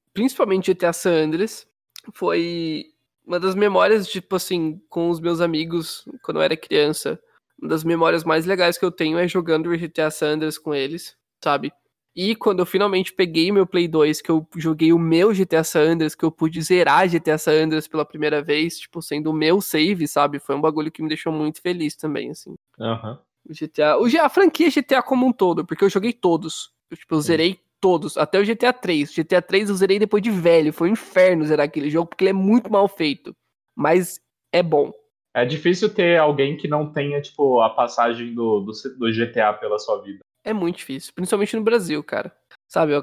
C: principalmente GTA San Andreas, foi uma das memórias, tipo assim, com os meus amigos quando eu era criança. Uma das memórias mais legais que eu tenho é jogando o GTA San Andreas com eles, sabe? E quando eu finalmente peguei meu Play 2, que eu joguei o meu GTA San Andreas, que eu pude zerar GTA San Andreas pela primeira vez, tipo, sendo o meu save, sabe? Foi um bagulho que me deixou muito feliz também, assim.
D: Aham.
C: O GTA, o, a franquia GTA como um todo, porque eu joguei todos. Eu, tipo, eu zerei todos, até o GTA 3. O GTA 3 eu zerei depois de velho, foi um inferno zerar aquele jogo, porque ele é muito mal feito. Mas é bom.
D: É difícil ter alguém que não tenha, tipo, a passagem do, do, do GTA pela sua vida.
C: É muito difícil, principalmente no Brasil, cara. Sabe,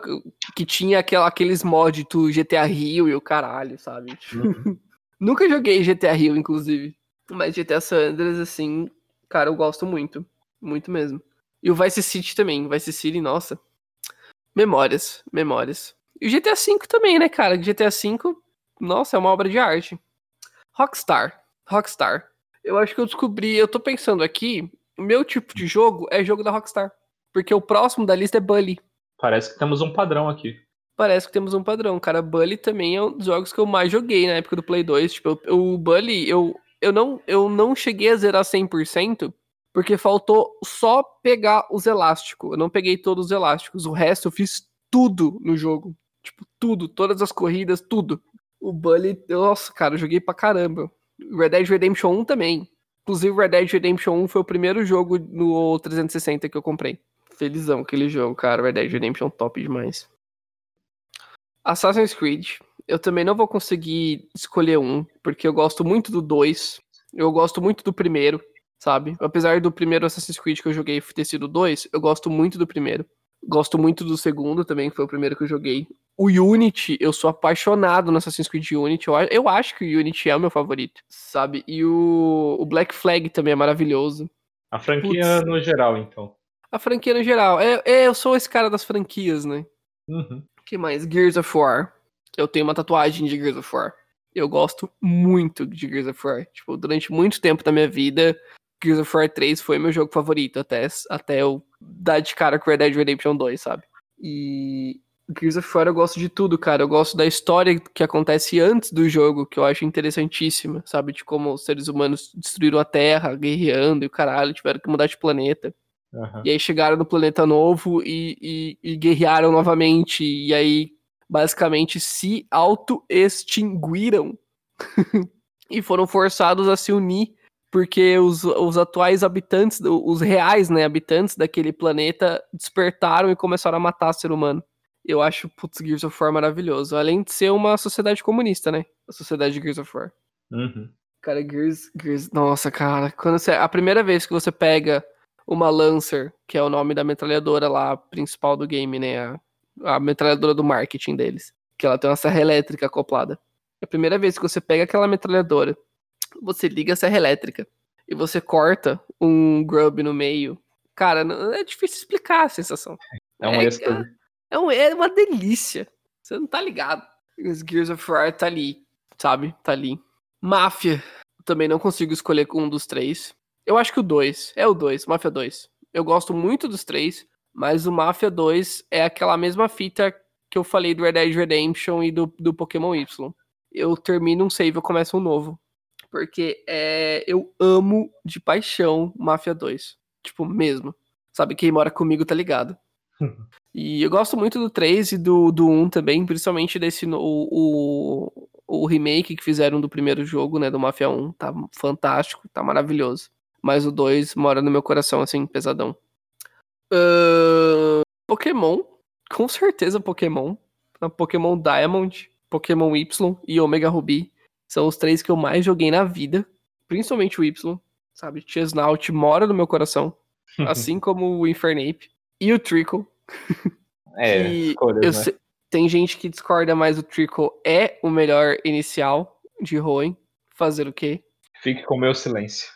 C: que tinha aquela, aqueles mods do GTA Rio e o caralho, sabe? Tipo, [laughs] Nunca joguei GTA Rio, inclusive. Mas GTA San Andreas, assim, cara, eu gosto muito. Muito mesmo. E o Vice City também. Vice City, nossa. Memórias, memórias. E o GTA V também, né, cara? GTA V, nossa, é uma obra de arte. Rockstar. Rockstar. Eu acho que eu descobri, eu tô pensando aqui, o meu tipo de jogo é jogo da Rockstar. Porque o próximo da lista é Bully.
D: Parece que temos um padrão aqui.
C: Parece que temos um padrão, cara. Bully também é um dos jogos que eu mais joguei na época do Play 2. Tipo, eu- o Bully, eu, eu, não, eu não cheguei a zerar 100%, porque faltou só pegar os elásticos. Eu não peguei todos os elásticos. O resto eu fiz tudo no jogo. Tipo, tudo. Todas as corridas, tudo. O Bully, nossa, cara, eu joguei pra caramba. Red Dead Redemption 1 também. Inclusive, Red Dead Redemption 1 foi o primeiro jogo no 360 que eu comprei. Felizão aquele jogo, cara. Red Dead Redemption top demais. Assassin's Creed. Eu também não vou conseguir escolher um, porque eu gosto muito do 2. Eu gosto muito do primeiro, sabe? Apesar do primeiro Assassin's Creed que eu joguei ter sido 2, eu gosto muito do primeiro. Gosto muito do segundo também, que foi o primeiro que eu joguei. O Unity, eu sou apaixonado no Assassin's Creed Unity. Eu, eu acho que o Unity é o meu favorito, sabe? E o, o Black Flag também é maravilhoso.
D: A franquia no geral, então.
C: A franquia no geral. É, é, eu sou esse cara das franquias, né?
D: Uhum.
C: que mais? Gears of War. Eu tenho uma tatuagem de Gears of War. Eu gosto muito de Gears of War. Tipo, durante muito tempo da minha vida, Gears of War 3 foi meu jogo favorito, até, até eu dar de cara com Red Dead Redemption 2, sabe? E Gears of War eu gosto de tudo, cara. Eu gosto da história que acontece antes do jogo, que eu acho interessantíssima, sabe? De como os seres humanos destruíram a Terra, guerreando e o caralho, tiveram que mudar de planeta.
D: Aham.
C: E aí chegaram no planeta novo e, e, e guerrearam novamente. E aí, basicamente, se auto-extinguiram. [laughs] e foram forçados a se unir. Porque os, os atuais habitantes, os reais, né, habitantes daquele planeta despertaram e começaram a matar ser humano. Eu acho, putz, Gears of War maravilhoso. Além de ser uma sociedade comunista, né? A sociedade de Gears of War.
D: Uhum.
C: Cara, Gears, Gears. Nossa, cara. Quando você, a primeira vez que você pega uma Lancer, que é o nome da metralhadora lá principal do game, né? A, a metralhadora do marketing deles. Que ela tem uma serra elétrica acoplada. É a primeira vez que você pega aquela metralhadora, você liga a serra elétrica e você corta um grub no meio. Cara, não- é difícil explicar a sensação.
D: É um
C: É,
D: êxtase.
C: É, um- é uma delícia. Você não tá ligado. Os Gears of War tá ali, sabe? Tá ali. Máfia. Também não consigo escolher um dos três. Eu acho que o 2. É o 2, Máfia 2. Eu gosto muito dos três, mas o Máfia 2 é aquela mesma fita que eu falei do Red Dead Redemption e do, do Pokémon Y. Eu termino um save, eu começo um novo. Porque é, eu amo de paixão Máfia 2. Tipo, mesmo. Sabe, quem mora comigo tá ligado. [laughs] e eu gosto muito do 3 e do, do 1 também, principalmente desse o, o, o remake que fizeram do primeiro jogo, né, do Mafia 1. Tá fantástico, tá maravilhoso. Mas o 2 mora no meu coração, assim, pesadão. Ahn, Pokémon. Com certeza Pokémon. Pokémon Diamond, Pokémon Y e Omega Ruby. São os três que eu mais joguei na vida. Principalmente o Y. Sabe? Chesnaught mora no meu coração. [laughs] assim como o Infernape. E o Trickle.
D: É, escolhas, né?
C: sei- Tem gente que discorda, mas o Trickle é o melhor inicial de Hoenn. Fazer o quê?
D: Fique com o meu silêncio.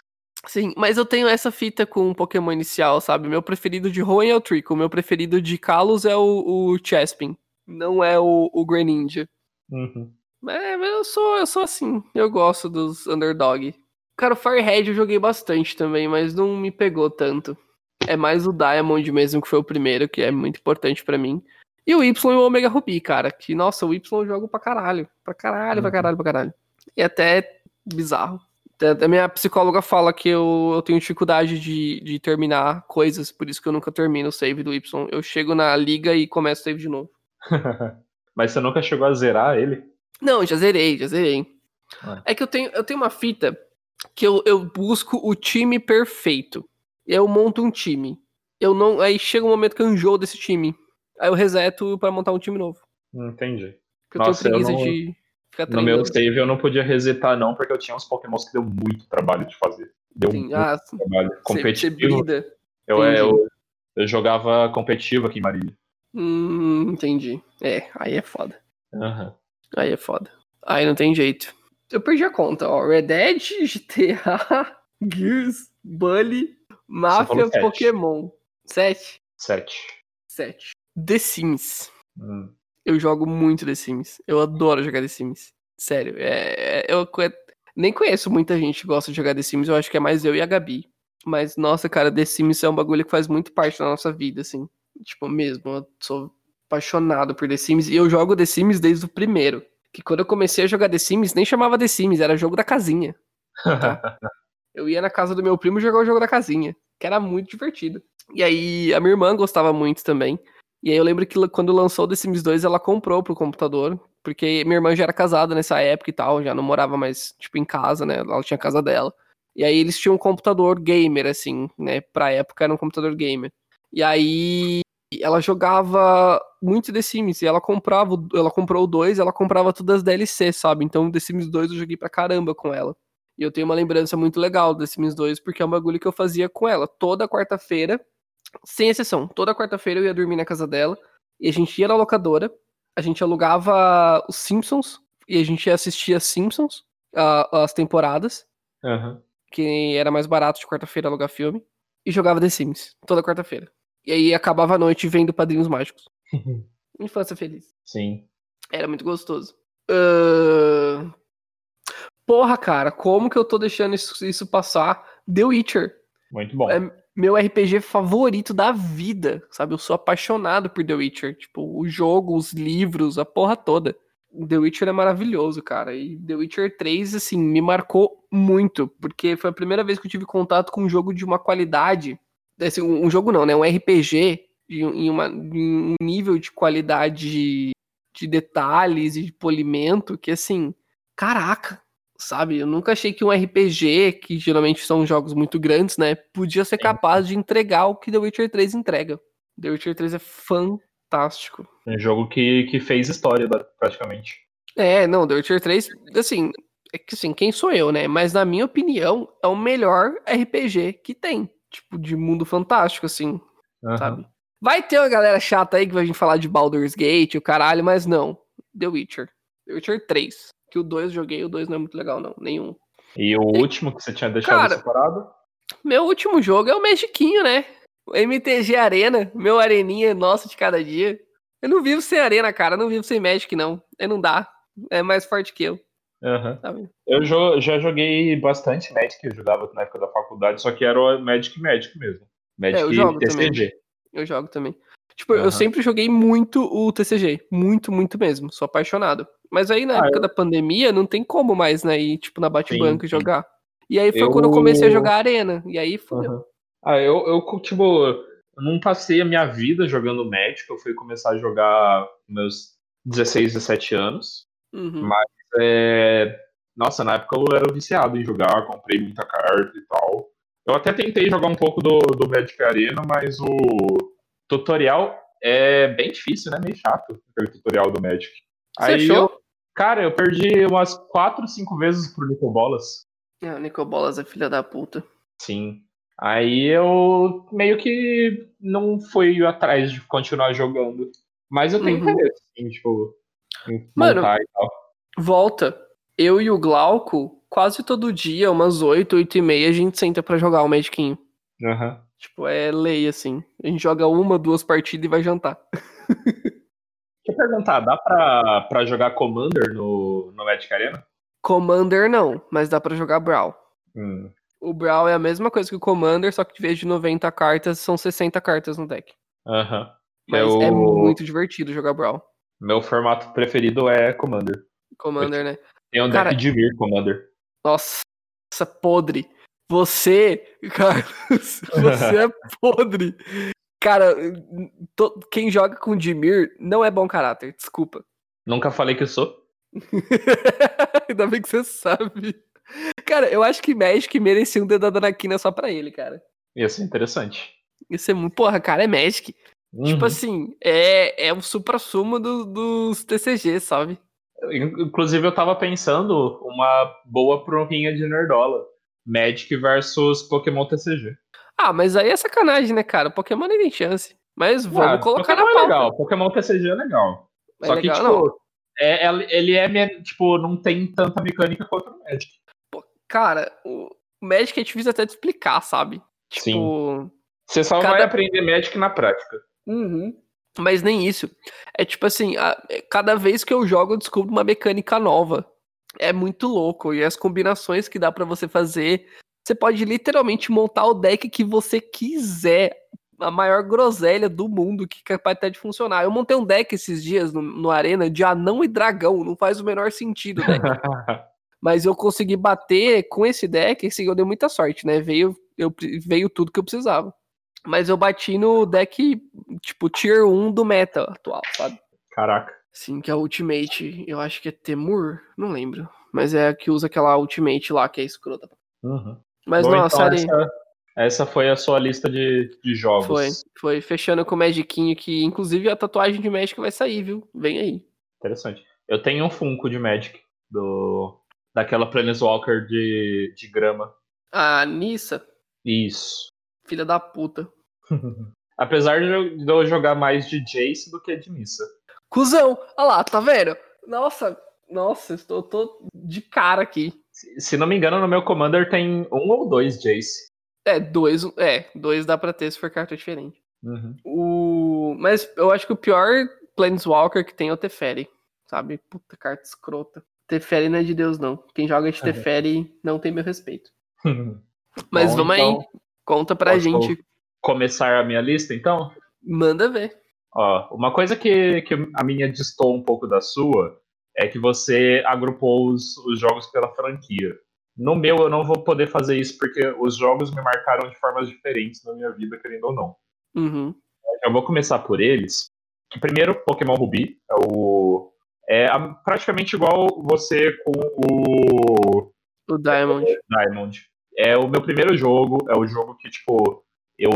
C: Sim, mas eu tenho essa fita com o Pokémon inicial, sabe? Meu preferido de Hoenn é o Trickle. Meu preferido de Kalos é o, o Chespin. Não é o, o Greninja.
D: Uhum.
C: É, mas eu sou, eu sou assim. Eu gosto dos underdog. Cara, o Firehead eu joguei bastante também, mas não me pegou tanto. É mais o Diamond mesmo, que foi o primeiro, que é muito importante pra mim. E o Y e o Omega Ruby, cara. Que, nossa, o Y eu jogo pra caralho. Pra caralho, pra
D: Uhum.
C: caralho, pra caralho. E até bizarro. A minha psicóloga fala que eu, eu tenho dificuldade de, de terminar coisas, por isso que eu nunca termino o save do Y. Eu chego na liga e começo o save de novo. [laughs]
D: Mas você nunca chegou a zerar ele?
C: Não, já zerei, já zerei.
D: Ah.
C: É que eu tenho, eu tenho uma fita que eu, eu busco o time perfeito. Eu monto um time. Eu não, aí chega um momento que eu enjoo desse time. Aí eu reseto pra montar um time novo.
D: Entendi.
C: Porque
D: Nossa,
C: eu
D: eu
C: tenho preguiça
D: não-
C: de ficar
D: No meu
C: treinando.
D: save eu não podia resetar, não, porque eu tinha uns pokémons que deu muito trabalho de fazer. Deu
C: Sim,
D: muito
C: ah,
D: trabalho. Competitivo. eu, é, eu, eu jogava competitivo aqui em Marília.
C: Hum, entendi. É, aí é foda.
D: Aham.
C: Aí é foda. Aí não tem jeito. Eu perdi a conta, ó. Red Dead, [laughs] GTA, Gears, Bully, Máfia. Pokémon. Sete?
D: Sete.
C: Sete. The Sims.
D: Hum.
C: Eu jogo muito The Sims. Eu adoro jogar The Sims. Sério. É, é- eu co- nem conheço muita gente que gosta de jogar The Sims. Eu acho que é mais eu e a Gabi. Mas, nossa, cara, The Sims é um bagulho que faz muito parte da nossa vida, assim. Tipo, mesmo. Eu sou apaixonado por The Sims. E eu jogo The Sims desde o primeiro. Que quando eu comecei a jogar The Sims, nem chamava The Sims, era jogo da casinha. Tá. [laughs] Eu ia na casa do meu primo jogar o jogo da casinha, que era muito divertido. E aí a minha irmã gostava muito também. E aí eu lembro que quando lançou The Sims 2, ela comprou pro computador, porque minha irmã já era casada nessa época e tal, já não morava mais, tipo, em casa, né? Ela tinha a casa dela. E aí eles tinham um computador gamer, assim, né? Pra época era um computador gamer. E aí ela jogava muito The Sims, e ela comprava, o- ela comprou o 2, ela comprava todas as DLC, sabe? Então The Sims 2 eu joguei pra caramba com ela. E eu tenho uma lembrança muito legal do The Sims 2, porque é um bagulho que eu fazia com ela toda quarta-feira, sem exceção. Toda quarta-feira eu ia dormir na casa dela, e a gente ia na locadora, a gente alugava os Simpsons, e a gente assistia Simpsons, a- as temporadas,
D: Aham.
C: que era mais barato de quarta-feira alugar filme, e jogava The Sims, toda quarta-feira. E aí acabava a noite vendo Padrinhos Mágicos. [laughs] Infância feliz.
D: Sim.
C: Era muito gostoso. Ahn, Porra, cara, como que eu tô deixando isso, isso passar? The Witcher.
D: Muito bom.
C: É meu RPG favorito da vida, sabe? Eu sou apaixonado por The Witcher. Tipo, o jogo, os livros, a porra toda. The Witcher é maravilhoso, cara. E The Witcher 3, assim, me marcou muito. Porque foi a primeira vez que eu tive contato com um jogo de uma qualidade. Assim, um jogo não, né? Um RPG em, uma, em um nível de qualidade de detalhes e de polimento que, assim, caraca, sabe? Eu nunca achei que um RPG, que geralmente são jogos muito grandes, né, podia ser capaz de entregar o que The Witcher 3 entrega. The Witcher 3 é fantástico.
D: Um jogo que, que fez história, praticamente.
C: É, não, The Witcher 3, assim, é que assim, quem sou eu, né? Mas na minha opinião, é o melhor RPG que tem. Tipo, de mundo fantástico, assim,
D: Aham.
C: sabe? Vai ter uma galera chata aí que vai vir falar de Baldur's Gate, o caralho, mas não. The Witcher. The Witcher 3. Que o 2 eu joguei, o 2 não é muito legal, não. Nenhum.
D: E o último que você tinha deixado
C: Cara,
D: separado?
C: Meu último jogo é o Magiquinho, né? O MTG Arena, meu areninha nossa de cada dia. Eu não vivo sem Arena, cara. Eu não vivo sem Magic, não. É, não dá. É mais forte que eu. Sabe?
D: Eu jo- já joguei bastante Magic, eu jogava na época da faculdade, só que era o Magic Magic mesmo. Magic
C: É, eu jogo
D: TCG.
C: Eu jogo também. Tipo, eu
D: Aham.
C: sempre joguei muito o TCG. Muito, muito mesmo. Sou apaixonado. Mas aí na
D: Ah,
C: época
D: eu-
C: da pandemia não tem como mais, né? Ir, tipo, na bate-banca e jogar. E aí foi
D: Eu-
C: quando eu comecei a jogar Arena. E aí fudeu.
D: Aham. Ah, eu, eu, tipo, eu não passei a minha vida jogando Magic, eu fui começar a jogar meus 16, 17 anos.
C: Uhum.
D: Mas, é... nossa, na época eu era viciado em jogar, comprei muita carta e tal. Eu até tentei jogar um pouco do, do Magic Arena, mas o tutorial é bem difícil, né? Meio chato, aquele tutorial do Magic.
C: Você
D: Aí
C: achou?
D: eu, cara, eu perdi umas 4, 5 vezes pro Nicol Bolas.
C: Ah, o Nicobolas é filha da puta.
D: Sim. Aí eu meio que não fui atrás de continuar jogando. Mas eu tenho
C: Uhum.
D: interesse, assim, tipo, em
C: Mano,
D: e tal.
C: Volta. Eu e o Glauco, quase todo dia, umas 8, 8 e meia, a gente senta pra jogar o Magicinho.
D: Aham.
C: Tipo, é lei, assim. A gente joga uma, duas partidas e vai jantar. [laughs]
D: Deixa eu perguntar, dá pra, pra jogar Commander no, no Magic Arena?
C: Commander não, mas dá pra jogar Brawl.
D: Hum.
C: O Brawl é a mesma coisa que o Commander, só que de vez de 90 cartas, são 60 cartas no deck.
D: Aham.
C: Mas
D: Eu-
C: é muito divertido jogar Brawl.
D: Meu formato preferido é Commander.
C: Commander, né?
D: Tem um
C: Cara-
D: deck de Mir Commander.
C: Nossa, podre. Você, Carlos, [laughs] você é podre. Cara, to- quem joga com Dimir não é bom caráter, desculpa.
D: Nunca falei que eu sou. [laughs]
C: Ainda bem que você sabe. Cara, eu acho que Magic merecia um dedada na quina só pra ele, cara.
D: Ia ser interessante.
C: Isso é muito. Porra, cara, é Magic. Tipo
D: Uhum.
C: assim, é, é o supra-sumo do- dos TCG, sabe?
D: In- Inclusive, eu tava pensando uma boa provinha de Nerdola. Magic versus Pokémon TCG.
C: Ah, mas aí é sacanagem, né, cara? Pokémon nem tem chance. Mas vamos
D: Ah,
C: colocar
D: Pokémon
C: na
D: é
C: pauta.
D: legal. Pokémon TCG é legal.
C: É
D: Só
C: legal,
D: que,
C: não.
D: tipo, é, é- ele é, tipo, não tem tanta mecânica quanto o Magic.
C: Cara, o Magic é difícil até de explicar, sabe? Tipo.
D: Você só
C: Cada-
D: vai aprender Magic na prática.
C: Uhum. Mas nem isso. É tipo assim, a- é, cada vez que eu jogo, eu descubro uma mecânica nova. É muito louco. E as combinações que dá pra você fazer. Você pode literalmente montar o deck que você quiser. A maior groselha do mundo que é capaz até de funcionar. Eu montei um deck esses dias no, no Arena de anão e dragão. Não faz o menor sentido deck. [laughs] Mas eu consegui bater com esse deck, assim, eu dei muita sorte, né? Veio, eu, veio tudo que eu precisava. Mas eu bati no deck, tipo, tier 1 do meta atual, sabe?
D: Caraca.
C: Sim, que é a Ultimate, eu acho que é Temur, não lembro. Mas é a que usa aquela Ultimate lá, que é escrota.
D: Uhum.
C: Mas
D: Bom,
C: não,
D: então
C: série
D: essa, essa foi a sua lista de, de jogos.
C: foi, foi fechando com o Magicinho, que inclusive a tatuagem de Magic vai sair, viu? Vem aí.
D: Interessante. Eu tenho um Funko de Magic, do, daquela Planeswalker de, de grama.
C: A Nissa,
D: Isso.
C: Filha da puta. [laughs]
D: Apesar de eu, jogar mais de Jace do que de Missa.
C: Cusão! Olha lá, tá vendo? Nossa, nossa, estou tô de cara aqui.
D: Se, se não me engano, no meu Commander tem um ou dois Jace.
C: É, dois, é, dois dá pra ter se for carta diferente.
D: Uhum.
C: O... Mas eu acho que o pior Planeswalker que tem é o Teferi, sabe? Puta, carta escrota. Teferi não é de Deus, não. Quem joga de
D: Uhum.
C: Teferi não tem meu respeito. [laughs] Mas
D: Bom,
C: vamos
D: então,
C: aí, conta pra
D: posso-
C: gente.
D: Começar a minha lista, então?
C: Manda ver.
D: Ó, uma coisa que, que a minha distou um pouco da sua é que você agrupou os, os jogos pela franquia. No meu, eu não vou poder fazer isso porque os jogos me marcaram de formas diferentes na minha vida, querendo ou não.
C: Uhum.
D: Eu vou começar por eles. Primeiro, Pokémon Ruby. É, o, é praticamente igual você com o
C: O Diamond.
D: Diamond. É o meu primeiro jogo, é o jogo que, tipo, eu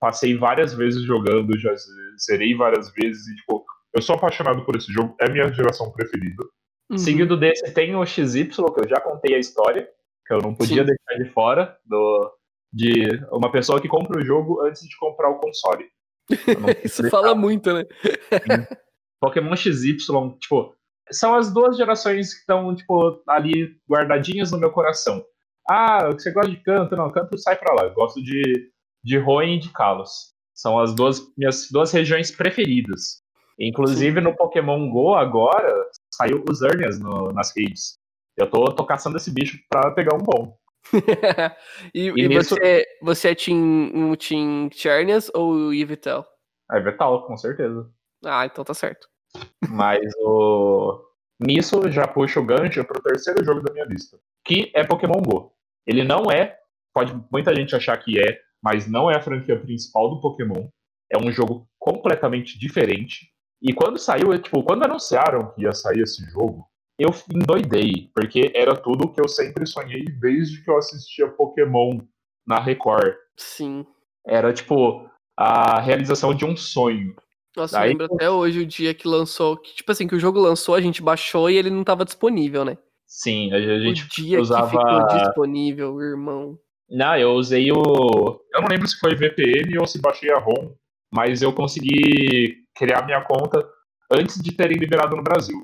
D: passei várias vezes jogando, já zerei várias vezes e, tipo, eu sou apaixonado por esse jogo, é a minha geração preferida.
C: Uhum.
D: Seguido desse, tem o XY, que eu já contei a história, que eu não podia
C: Sim.
D: deixar de fora, do, de uma pessoa que compra o jogo antes de comprar o console. [laughs]
C: Isso
D: deixar.
C: fala muito, né? [laughs]
D: Pokémon XY, tipo, são as duas gerações que estão, tipo, ali guardadinhas no meu coração. Ah, você gosta de canto? Não, canto sai pra lá. Eu gosto de, de Hoenn e de Kalos. São as duas minhas duas regiões preferidas. Inclusive no Pokémon GO agora saiu os Urnias no- nas redes. Eu tô, tô caçando esse bicho pra pegar um bom. [laughs]
C: e
D: E
C: e
D: nisso-
C: você, você é Team, um Team Chernias ou Yvetel?
D: É Vetal, com certeza.
C: Ah, então tá certo. [laughs]
D: Mas o. Nisso já puxa o gancho pro terceiro jogo da minha lista, que é Pokémon GO. Ele não é, pode muita gente achar que é, mas não é a franquia principal do Pokémon. É um jogo completamente diferente. E quando saiu, tipo, quando anunciaram que ia sair esse jogo, eu endoidei, porque era tudo que eu sempre sonhei desde que eu assistia Pokémon na Record.
C: Sim.
D: Era tipo a realização de um sonho.
C: Nossa, eu
D: Daí-
C: lembro até hoje o dia que lançou. Que, tipo assim, que o jogo lançou, a gente baixou e ele não tava disponível, né?
D: Sim, a gente
C: o dia
D: usava.
C: que ficou disponível, irmão.
D: Não, eu usei o. Eu não lembro se foi VPN ou se baixei a ROM, mas eu consegui criar minha conta antes de terem liberado no Brasil.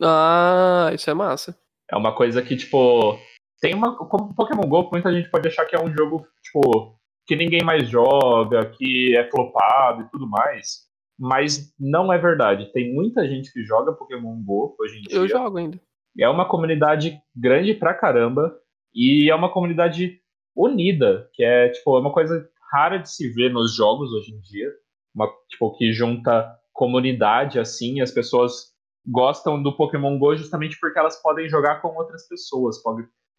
C: Ah, isso é massa.
D: É uma coisa que, tipo. Tem uma. Como Pokémon GO, muita gente pode achar que é um jogo, tipo, que ninguém mais joga, que é flopado e tudo mais. Mas não é verdade. Tem muita gente que joga Pokémon GO hoje em dia.
C: Eu jogo ainda.
D: É uma comunidade grande pra caramba e é uma comunidade unida, que é tipo é uma coisa rara de se ver nos jogos hoje em dia, uma tipo que junta comunidade assim, as pessoas gostam do Pokémon Go justamente porque elas podem jogar com outras pessoas,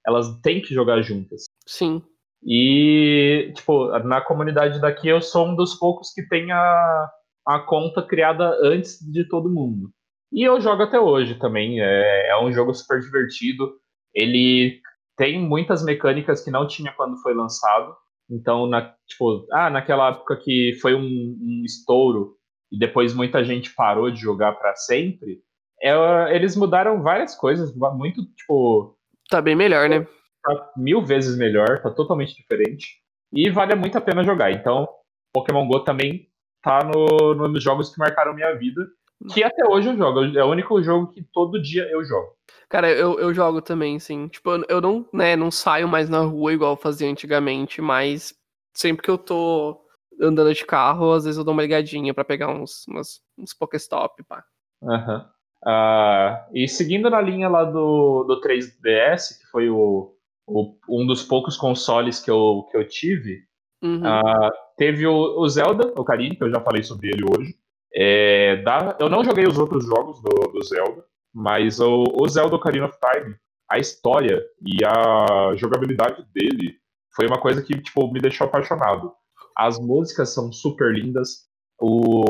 D: elas têm que jogar juntas.
C: Sim.
D: E, tipo, na comunidade daqui eu sou um dos poucos que tem a, a conta criada antes de todo mundo. E eu jogo até hoje também. É, é um jogo super divertido. Ele tem muitas mecânicas que não tinha quando foi lançado. Então, na, tipo, ah, naquela época que foi um, um estouro e depois muita gente parou de jogar para sempre, é, eles mudaram várias coisas, muito, tipo,
C: Tá bem melhor, né?
D: tá mil vezes melhor, tá totalmente diferente. E vale muito a pena jogar. Então, Pokémon GO também tá no, nos jogos que marcaram minha vida. Que até hoje eu jogo. É o único jogo que todo dia eu jogo.
C: Cara, eu, eu jogo também, sim. Tipo, eu, não, né, não saio mais na rua igual eu fazia antigamente, mas sempre que eu tô andando de carro, às vezes eu dou uma ligadinha pra pegar uns, umas, uns Pokéstop, pá.
D: Aham. Ah, e seguindo na linha lá do, do 3DS, que foi o, o- um dos poucos consoles que eu, que eu tive,
C: Uhum.
D: Ah, teve o, o Zelda, o Ocarina, que eu já falei sobre ele hoje. É, dá- eu não joguei os outros jogos do, do Zelda, mas o, o Zelda Ocarina of Time, a história e a jogabilidade dele foi uma coisa que tipo, me deixou apaixonado. As músicas são super lindas, o,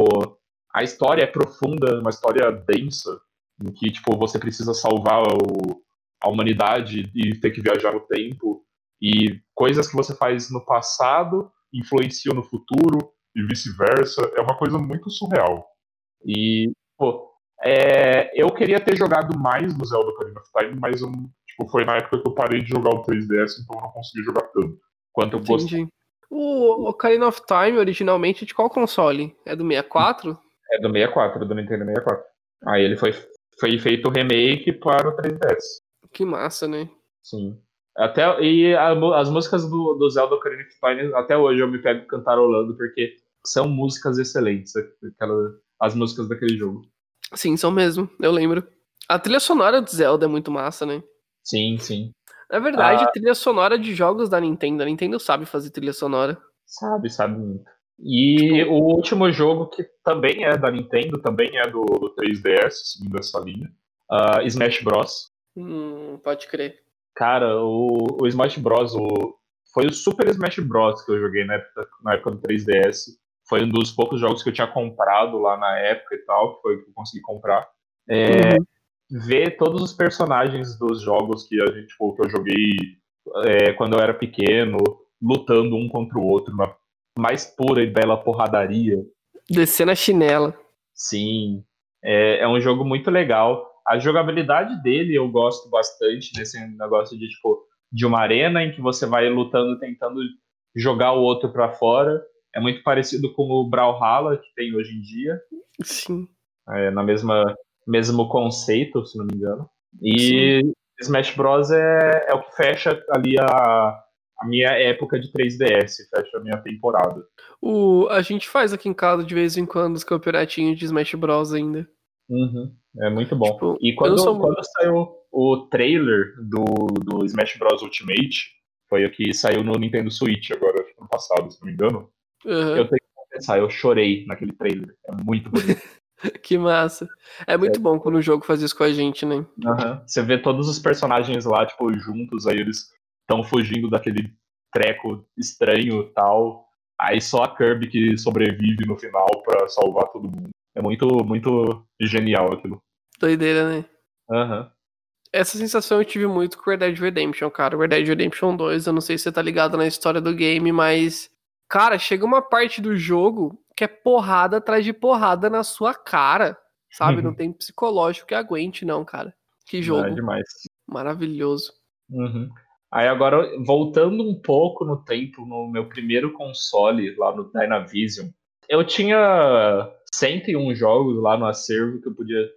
D: a história é profunda, uma história densa, em que tipo, você precisa salvar o- a humanidade e ter que viajar no tempo e coisas que você faz no passado influenciam no futuro e vice-versa. É uma coisa muito surreal. E, pô, é, eu queria ter jogado mais no Zelda Ocarina of Time, mas eu, tipo, foi na época que eu parei de jogar o 3DS, então eu não consegui jogar tanto quanto eu gostei.
C: O Ocarina of Time, originalmente, de qual console? É do 64?
D: É do 64, do Nintendo 64. Aí ele foi, foi feito o remake para o 3DS.
C: Que massa, né?
D: Sim. Até, e a as músicas do, do Zelda Ocarina of Time, até hoje eu me pego cantarolando, porque são músicas excelentes, aquela, as músicas daquele jogo.
C: Sim, são mesmo, eu lembro. A trilha sonora do Zelda é muito massa, né?
D: Sim, sim.
C: Na verdade, a trilha sonora de jogos da Nintendo. A Nintendo sabe fazer trilha sonora.
D: Sabe, sabe muito. E o último jogo que também é da Nintendo, também é do, do 3DS, seguindo essa linha, ah, Smash Bros.
C: Hum, pode crer.
D: Cara, o, o Smash Bros. O, foi o Super Smash Bros. que eu joguei na época, na época do 3DS. Foi um dos poucos jogos que eu tinha comprado lá na época e tal, que foi o que eu consegui comprar. É, Ver todos os personagens dos jogos que a gente, tipo, que eu joguei é, quando eu era pequeno, lutando um contra o outro, na mais pura e bela porradaria.
C: Descer na chinela.
D: Sim, é, é um jogo muito legal. A jogabilidade dele eu gosto bastante nesse negócio de tipo de uma arena em que você vai lutando tentando jogar o outro pra fora. É muito parecido com o Brawlhalla que tem hoje em dia,
C: Sim.
D: é, na mesma mesmo conceito, se não me engano. E Smash Bros é, é o que fecha ali a, a minha época de 3DS, fecha a minha temporada.
C: O, a gente faz aqui em casa de vez em quando os campeonatinhos de Smash Bros ainda.
D: Uhum, é muito bom.
C: Tipo,
D: e quando,
C: sou
D: quando saiu o trailer do, do Smash Bros. Ultimate, foi o que saiu no Nintendo Switch agora, acho que ano passado, se não me engano.
C: Uhum.
D: Eu tenho que confessar, eu chorei naquele trailer. É muito bonito. [laughs]
C: Que massa. É muito bom quando o jogo faz isso com a gente, né?
D: Aham. Você vê todos os personagens lá, tipo, juntos, aí eles estão fugindo daquele treco estranho e tal. Aí só a Kirby que sobrevive no final pra salvar todo mundo. É muito, muito genial aquilo.
C: Doideira, né?
D: Aham.
C: Essa sensação eu tive muito com Red Dead Redemption, cara. Red Dead Redemption 2, eu não sei se você tá ligado na história do game, mas. Cara, chega uma parte do jogo que é porrada atrás de porrada na sua cara. Sabe? Não tem psicológico que aguente, não, cara. Que jogo
D: É demais.
C: maravilhoso.
D: Uhum. Aí agora, voltando um pouco no tempo, no meu primeiro console, lá no Dynavision, eu tinha 101 jogos lá no acervo que eu podia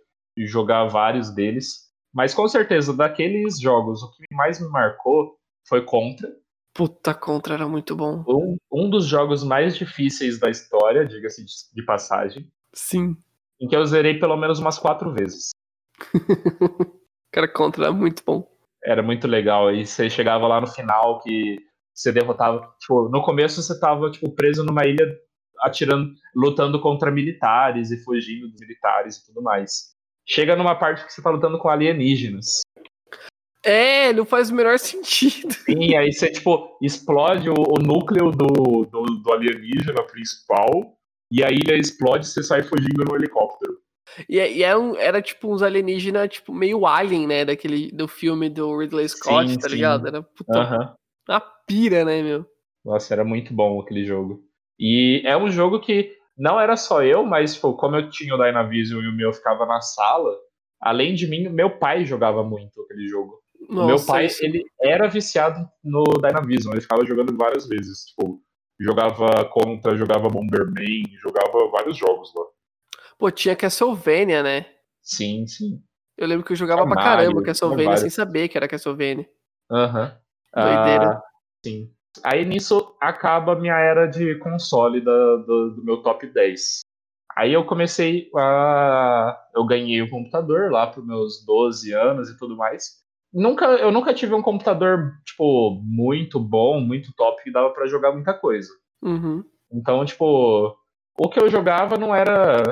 D: jogar vários deles. Mas com certeza, daqueles jogos, o que mais me marcou foi Contra.
C: Puta contra era muito bom.
D: Um, um dos jogos mais difíceis da história, diga-se de, de passagem,
C: Sim.
D: em que eu zerei pelo menos umas quatro vezes. [laughs]
C: Cara, contra era muito bom.
D: Era muito legal. E você chegava lá no final que você derrotava. Tipo, no começo você tava tipo, preso numa ilha atirando, lutando contra militares e fugindo dos militares e tudo mais. Chega numa parte que você tá lutando com alienígenas.
C: É, não faz o menor sentido.
D: Sim, aí você, tipo, explode o, o núcleo do, do, do alienígena principal. E a ilha explode e você sai fugindo no helicóptero.
C: E, e era, um- era tipo uns alienígenas, tipo, meio alien, né? Daquele, do filme do Ridley Scott,
D: Sim,
C: tá
D: sim.
C: ligado? Era puta,
D: Aham.
C: uma pira, né, meu?
D: Nossa, era muito bom aquele jogo. E é um jogo que não era só eu, mas tipo, como eu tinha o Dynavision e o meu ficava na sala, além de mim, meu pai jogava muito aquele jogo. O meu
C: Nossa,
D: pai,
C: isso-
D: ele era viciado no Dynavision, ele ficava jogando várias vezes. Tipo, jogava Contra, jogava Bomberman, jogava vários jogos lá.
C: Pô, tinha Castlevania, né?
D: Sim, sim.
C: Eu lembro que eu jogava
D: Tinha
C: pra caramba Castlevania sem saber que era Castlevania.
D: Aham.
C: Doideira.
D: Ah, sim. Aí nisso acaba a minha era de console da- do, do meu top 10. Aí eu comecei a. Eu ganhei um computador lá para meus 12 anos e tudo mais. Nunca, eu nunca tive um computador, tipo, muito bom, muito top, que dava para jogar muita coisa.
C: Uhum.
D: Então, tipo, o que eu jogava não era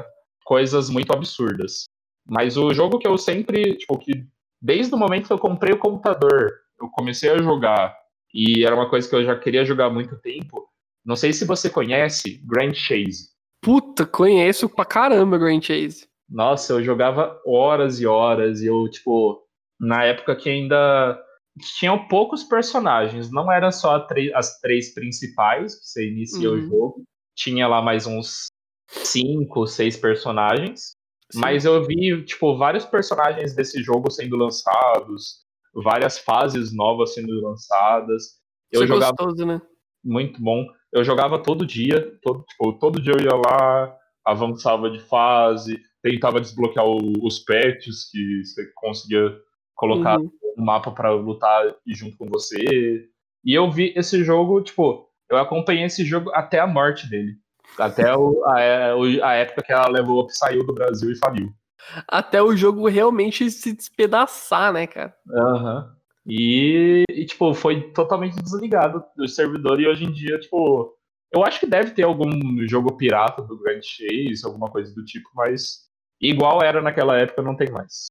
D: coisas muito absurdas. Mas o jogo que eu sempre, tipo, que desde o momento que eu comprei o computador, eu comecei a jogar, e era uma coisa que eu já queria jogar há muito tempo. Não sei se você conhece Grand Chase.
C: Puta, conheço pra caramba Grand Chase.
D: Nossa, eu jogava horas e horas, e eu, tipo, na época que ainda tinham poucos personagens, não eram só as três principais que você inicia o
C: Uhum.
D: jogo, tinha lá mais uns cinco, seis personagens,
C: Sim.
D: mas eu vi, tipo, vários personagens desse jogo sendo lançados, várias fases novas sendo lançadas. Eu
C: Isso é
D: jogava
C: gostoso, né?
D: muito bom. Eu jogava todo dia, todo, tipo, todo dia eu ia lá, avançava de fase, tentava desbloquear o- os pets que você conseguia colocar
C: Uhum.
D: mapa pra lutar junto com você. E eu vi esse jogo, tipo, eu acompanhei esse jogo até a morte dele. Até o- a, é, a época que a Level Up saiu do Brasil e faliu.
C: Até o jogo realmente se despedaçar, né, cara?
D: Aham. E, e, tipo, foi totalmente desligado do servidor e hoje em dia, tipo, eu acho que deve ter algum jogo pirata do Grand Chase, alguma coisa do tipo, mas igual era naquela época, não tem mais.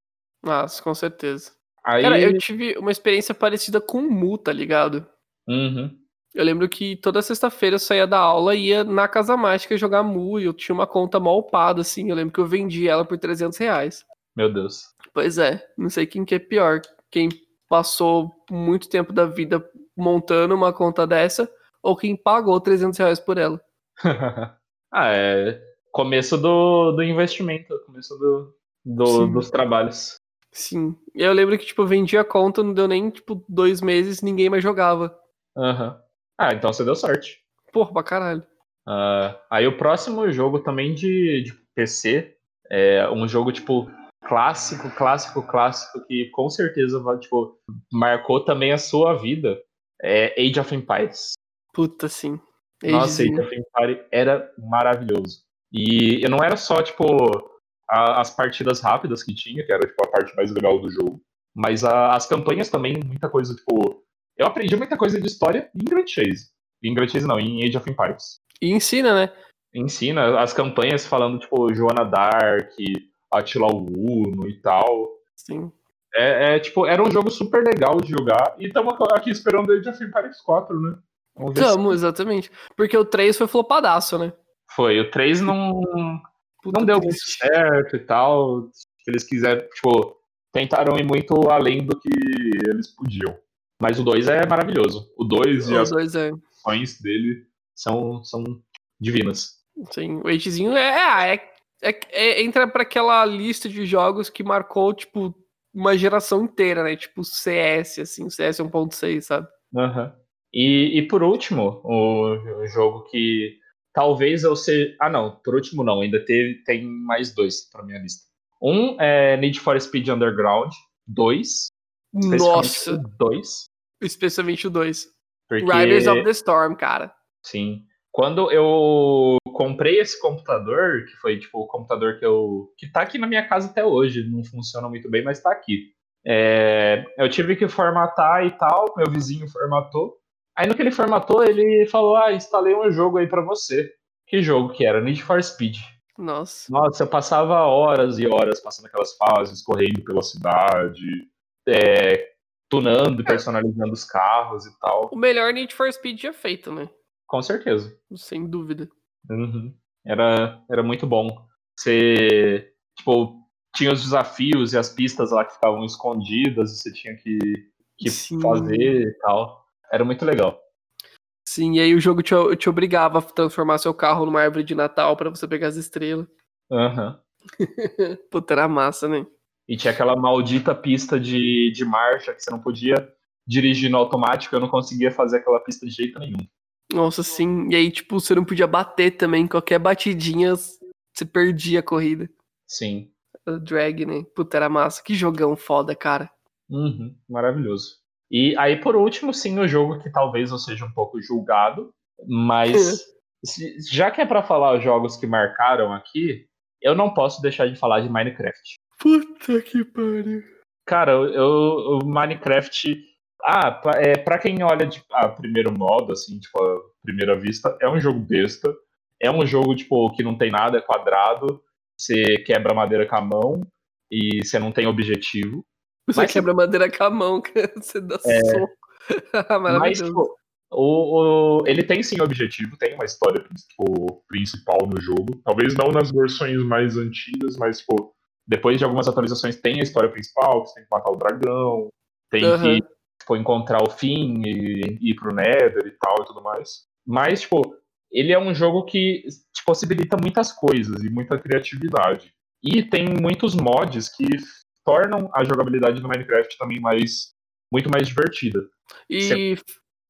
C: Nossa, com certeza.
D: Aí,
C: Cara, eu tive uma experiência parecida com o Mu, tá ligado?
D: Uhum.
C: Eu lembro que toda sexta-feira eu saía da aula e ia na Casa Mágica jogar Mu e eu tinha uma conta mal upada, assim. Eu lembro que eu vendi ela por 300 reais.
D: Meu Deus.
C: Pois é, não sei quem que é pior. Quem passou muito tempo da vida montando uma conta dessa ou quem pagou 300 reais por ela. [laughs]
D: ah, é começo do, do investimento, começo do, do- dos trabalhos.
C: Sim. Eu lembro que, tipo, eu vendi a conta, não deu nem, tipo, dois meses ninguém mais jogava.
D: Aham. Ah, então você deu sorte.
C: Porra, pra caralho.
D: Ah, aí o próximo jogo também de, de PC é um jogo tipo clássico, clássico, clássico que com certeza vai, tipo, marcou também a sua vida. É Age of Empires.
C: Puta, sim.
D: Nossa, Age of Empires era maravilhoso. E não era só tipo a- as partidas rápidas que tinha, que era tipo a parte mais legal do jogo. Mas a- as campanhas também, muita coisa, tipo. Eu aprendi muita coisa de história em Grand Chase. Em Grand Chase não, em Age of Empires.
C: E ensina, né?
D: Ensina as campanhas falando, tipo, Joana Dark, Attila o Uno e tal.
C: Sim.
D: É, é, tipo, era um jogo super legal de jogar. E estamos aqui esperando Age of Empires 4, né? Se-
C: Tamo, exatamente. Porque o 3 foi flopadaço, né?
D: Foi, o 3 não,
C: Puta
D: não deu muito certo e tal. Eles quiseram, tipo, tentaram ir muito além do que eles podiam. Mas o 2 é maravilhoso. O 2 e as
C: é.
D: ações dele são, são divinas.
C: Sim, o Agezinho é, é, é- é- entra pra aquela lista de jogos que marcou, tipo, uma geração inteira, né? Tipo CS, assim, CS 1.6, sabe?
D: Aham. E, e por último, o, o jogo que talvez eu seja. Ah, não, por último não, ainda teve, tem mais dois pra minha lista. Um é Need for Speed Underground, dois.
C: Nossa,
D: Dois.
C: especialmente o 2.
D: Porque,
C: Riders of the Storm, cara.
D: Sim. Quando eu comprei esse computador, que foi tipo o computador que eu. que tá aqui na minha casa até hoje, não funciona muito bem, mas tá aqui. É, eu tive que formatar e tal, meu vizinho formatou. Aí no que ele formatou, ele falou: Ah, instalei um jogo aí pra você. Que jogo que era? Need for Speed.
C: Nossa.
D: Nossa, eu passava horas e horas passando aquelas fases, correndo pela cidade, é, tunando e personalizando os carros e tal.
C: O melhor Need for Speed já feito, né?
D: Com certeza.
C: Sem dúvida.
D: Uhum. Era, era muito bom. Você, tipo, tinha os desafios e as pistas lá que ficavam escondidas e você tinha que, que
C: Sim.
D: fazer e tal. Era muito legal.
C: Sim, e aí o jogo te, te obrigava a transformar seu carro numa árvore de Natal pra você pegar as estrelas.
D: Aham. [laughs]
C: Puta, era massa, né?
D: E tinha aquela maldita pista de, de marcha que você não podia dirigir no automático, eu não conseguia fazer aquela pista de jeito nenhum.
C: Nossa, sim. E aí, tipo, você não podia bater também. Qualquer batidinha, você perdia a corrida.
D: Sim.
C: O drag, né? Puta, era massa. Que jogão foda, cara.
D: Uhum, maravilhoso. E aí, por último, sim, o jogo que talvez eu seja um pouco julgado, mas se- já que é pra falar os jogos que marcaram aqui, eu não posso deixar de falar de Minecraft.
C: Puta que pariu.
D: Cara, eu, eu- o Minecraft. Ah, pra, é, pra quem olha de a primeiro modo, assim, tipo, a primeira vista, é um jogo besta. É um jogo, tipo, que não tem nada, é quadrado. Você quebra madeira com a mão e você não tem objetivo.
C: Você
D: Mas-
C: quebra madeira com a mão. [laughs] Você dá soco. [laughs]
D: Mas, tipo, o, o- ele tem sim objetivo, tem uma história tipo, principal no jogo. Talvez não nas versões mais antigas, mas, tipo, depois de algumas atualizações tem a história principal, que você tem que matar o dragão, tem
C: Aham.
D: que tipo, encontrar o fim e ir pro Nether e tal e tudo mais. Mas, tipo, ele é um jogo que te possibilita muitas coisas e muita criatividade. E tem muitos mods que tornam a jogabilidade do Minecraft também mais muito mais divertida.
C: E
D: Você-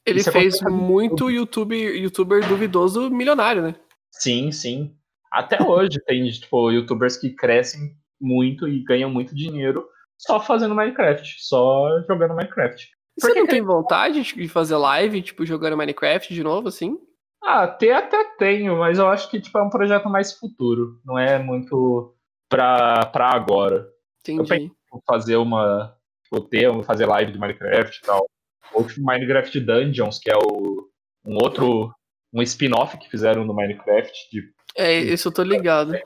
C: ele
D: você
C: fez
D: consegue fazer
C: muito. YouTube, youtuber duvidoso milionário, né?
D: Sim, sim. Até hoje tem, tipo, youtubers que crescem muito e ganham muito dinheiro só fazendo Minecraft, só jogando Minecraft.
C: Você
D: que
C: não tem vontade de fazer live, tipo, jogando Minecraft de novo, assim?
D: Ah, ter até tenho, mas eu acho que tipo, é um projeto mais futuro, não é muito pra, pra agora.
C: Entendi.
D: Tipo, Fazer uma. Tipo, ter, fazer live de Minecraft e tal. Ou tipo Minecraft Dungeons, que é o, um outro. um spin-off que fizeram no Minecraft de
C: É, isso eu tô ligado.
D: E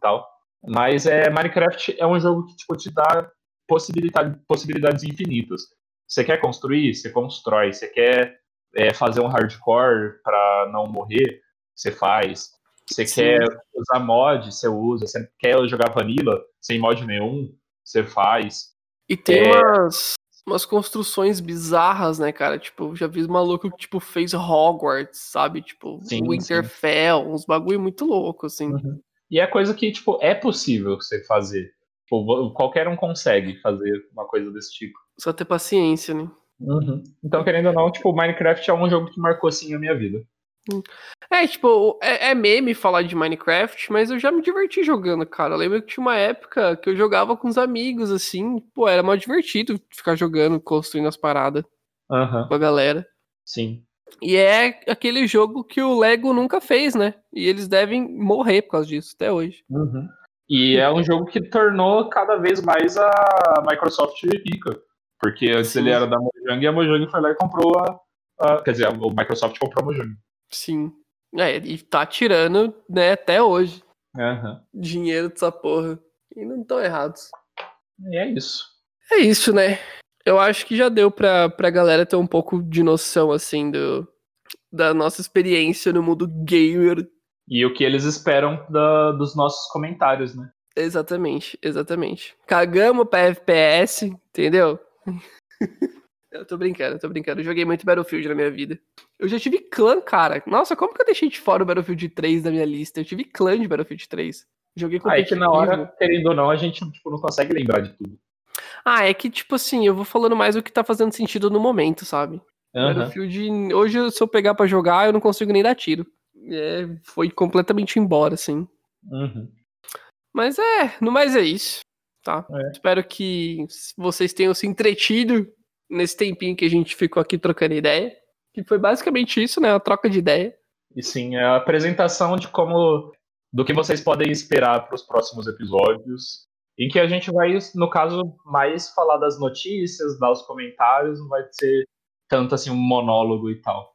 D: tal. Mas é, Minecraft é um jogo que tipo, te dá possibilidade, possibilidades infinitas. Você quer construir? Você constrói. Você quer é, fazer um hardcore para não morrer? Você faz. Você
C: Sim.
D: quer usar mod? Você usa. Você quer jogar vanilla sem mod nenhum? Você faz.
C: E tem
D: É.
C: umas, umas construções bizarras, né, cara? Tipo, já vi maluco que, tipo, fez Hogwarts, sabe? Tipo,
D: Sim,
C: Winterfell, uns bagulho muito louco, assim.
D: E é coisa que tipo, é possível você fazer. Tipo, qualquer um consegue fazer uma coisa desse tipo.
C: Só ter paciência, né?
D: Então, querendo ou não, tipo, Minecraft é um jogo que marcou assim a minha vida.
C: É, tipo, é, é meme falar de Minecraft, mas eu já me diverti jogando, cara. Eu lembro que tinha uma época que eu jogava com os amigos, assim, pô, era mó divertido ficar jogando, construindo as paradas
D: Aham,
C: com a galera.
D: sim.
C: E é aquele jogo que o Lego nunca fez, né? E eles devem morrer por causa disso, até hoje.
D: Uhum. E é um jogo que tornou cada vez mais a Microsoft rica. Porque antes
C: Sim.
D: ele era da Mojang e a Mojang foi lá e comprou a. a- quer dizer, o Microsoft comprou a Mojang.
C: Sim. É, e tá tirando, né, até hoje,
D: Aham.
C: dinheiro dessa porra. E não tão errados.
D: E é isso.
C: É isso, né? Eu acho que já deu pra, pra galera ter um pouco de noção, assim, do, da nossa experiência no mundo gamer.
D: E o que eles esperam da- dos nossos comentários, né?
C: Exatamente, exatamente. Cagamos pra FPS, entendeu? [laughs] eu tô brincando, tô brincando. Eu joguei muito Battlefield na minha vida. Eu já tive clã, cara. Nossa, como que eu deixei de fora o Battlefield 3 da minha lista? Eu tive clã de Battlefield 3. Joguei
D: Aí Ah, que
C: competitivo.
D: na hora, querendo ou não, a gente tipo, não consegue lembrar de tudo.
C: Ah, é que, tipo assim, eu vou falando mais o que tá fazendo sentido no momento, sabe?
D: Aham.
C: Battlefield, hoje, se eu pegar pra jogar, eu não consigo nem dar tiro. É, foi completamente embora, assim.
D: Uhum.
C: Mas é, no mais é isso, tá?
D: É.
C: Espero que vocês tenham se entretido nesse tempinho que a gente ficou aqui trocando ideia. Que foi basicamente isso, né? A troca de ideia.
D: E sim, é a apresentação de como. do que vocês podem esperar para os próximos episódios. Em que a gente vai, no caso, mais falar das notícias, dar os comentários, não vai ser tanto assim um monólogo e tal.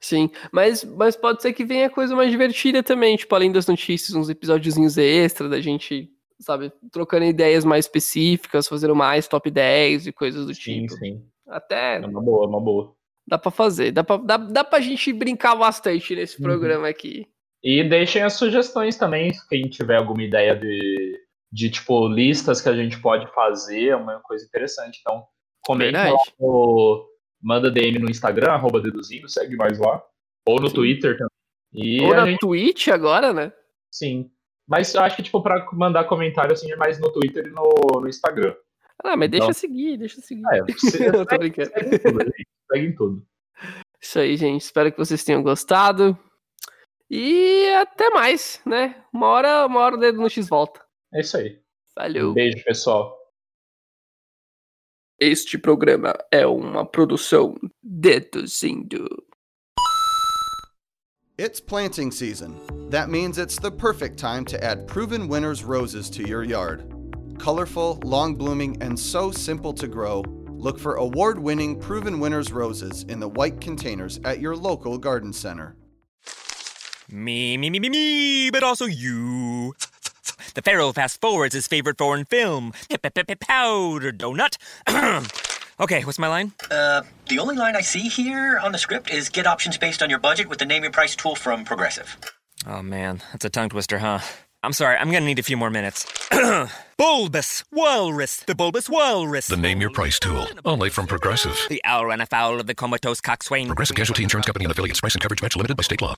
C: Sim, mas, mas pode ser que venha coisa mais divertida também, tipo, além das notícias, uns episódiozinhos extra da gente, sabe, trocando ideias mais específicas, fazendo mais top 10 e coisas do
D: Sim,
C: tipo.
D: sim.
C: Até
D: É uma boa, é uma boa.
C: dá pra fazer, dá pra, dá, dá pra gente brincar bastante nesse
D: Uhum.
C: programa aqui.
D: E deixem as sugestões também, quem tiver alguma ideia de, de tipo, listas que a gente pode fazer, é uma coisa interessante. Então, comenta lá no, manda DM no Instagram, arroba deduzindo, segue nós lá. Ou no
C: Sim.
D: Twitter também. E
C: Ou na
D: gente,
C: Twitch agora, né?
D: sim. Mas eu acho que, tipo, pra mandar comentário, assim, é mais no Twitter e no, no Instagram.
C: Ah, mas deixa
D: Então-
C: eu seguir, deixa eu seguir.
D: É, você [laughs]
C: Eu tô brincando.
D: segue tudo. Segue em tudo.
C: Isso aí, gente. Espero que vocês tenham gostado. E até mais, né? Uma hora, uma hora o dedo no X volta.
D: É isso aí.
C: Valeu.
D: Um beijo, pessoal.
C: Este programa é uma produção deduzindo.
H: It's planting season. That means it's the perfect time to add Proven Winners roses to your yard. Colorful, long blooming, and so simple to grow, look for award winning Proven Winners roses in the white containers at your local garden center.
E: Me, me, me, me, me, but also you. The Pharaoh fast forwards his favorite foreign film, Powder Donut. [clears throat] okay, what's my line?
F: Uh, the only line I see here on the script is get options based on your budget with the name your price tool from Progressive.
E: Oh man, that's a tongue twister, huh? I'm sorry, I'm gonna need a few more minutes. [clears throat] bulbous Walrus, the Bulbous Walrus.
G: The Name Your Price tool, only from Progressive.
E: The owl ran afoul of the comatose coxswain.
G: Progressive Casualty Insurance Company and affiliates. Price and coverage match limited by state law.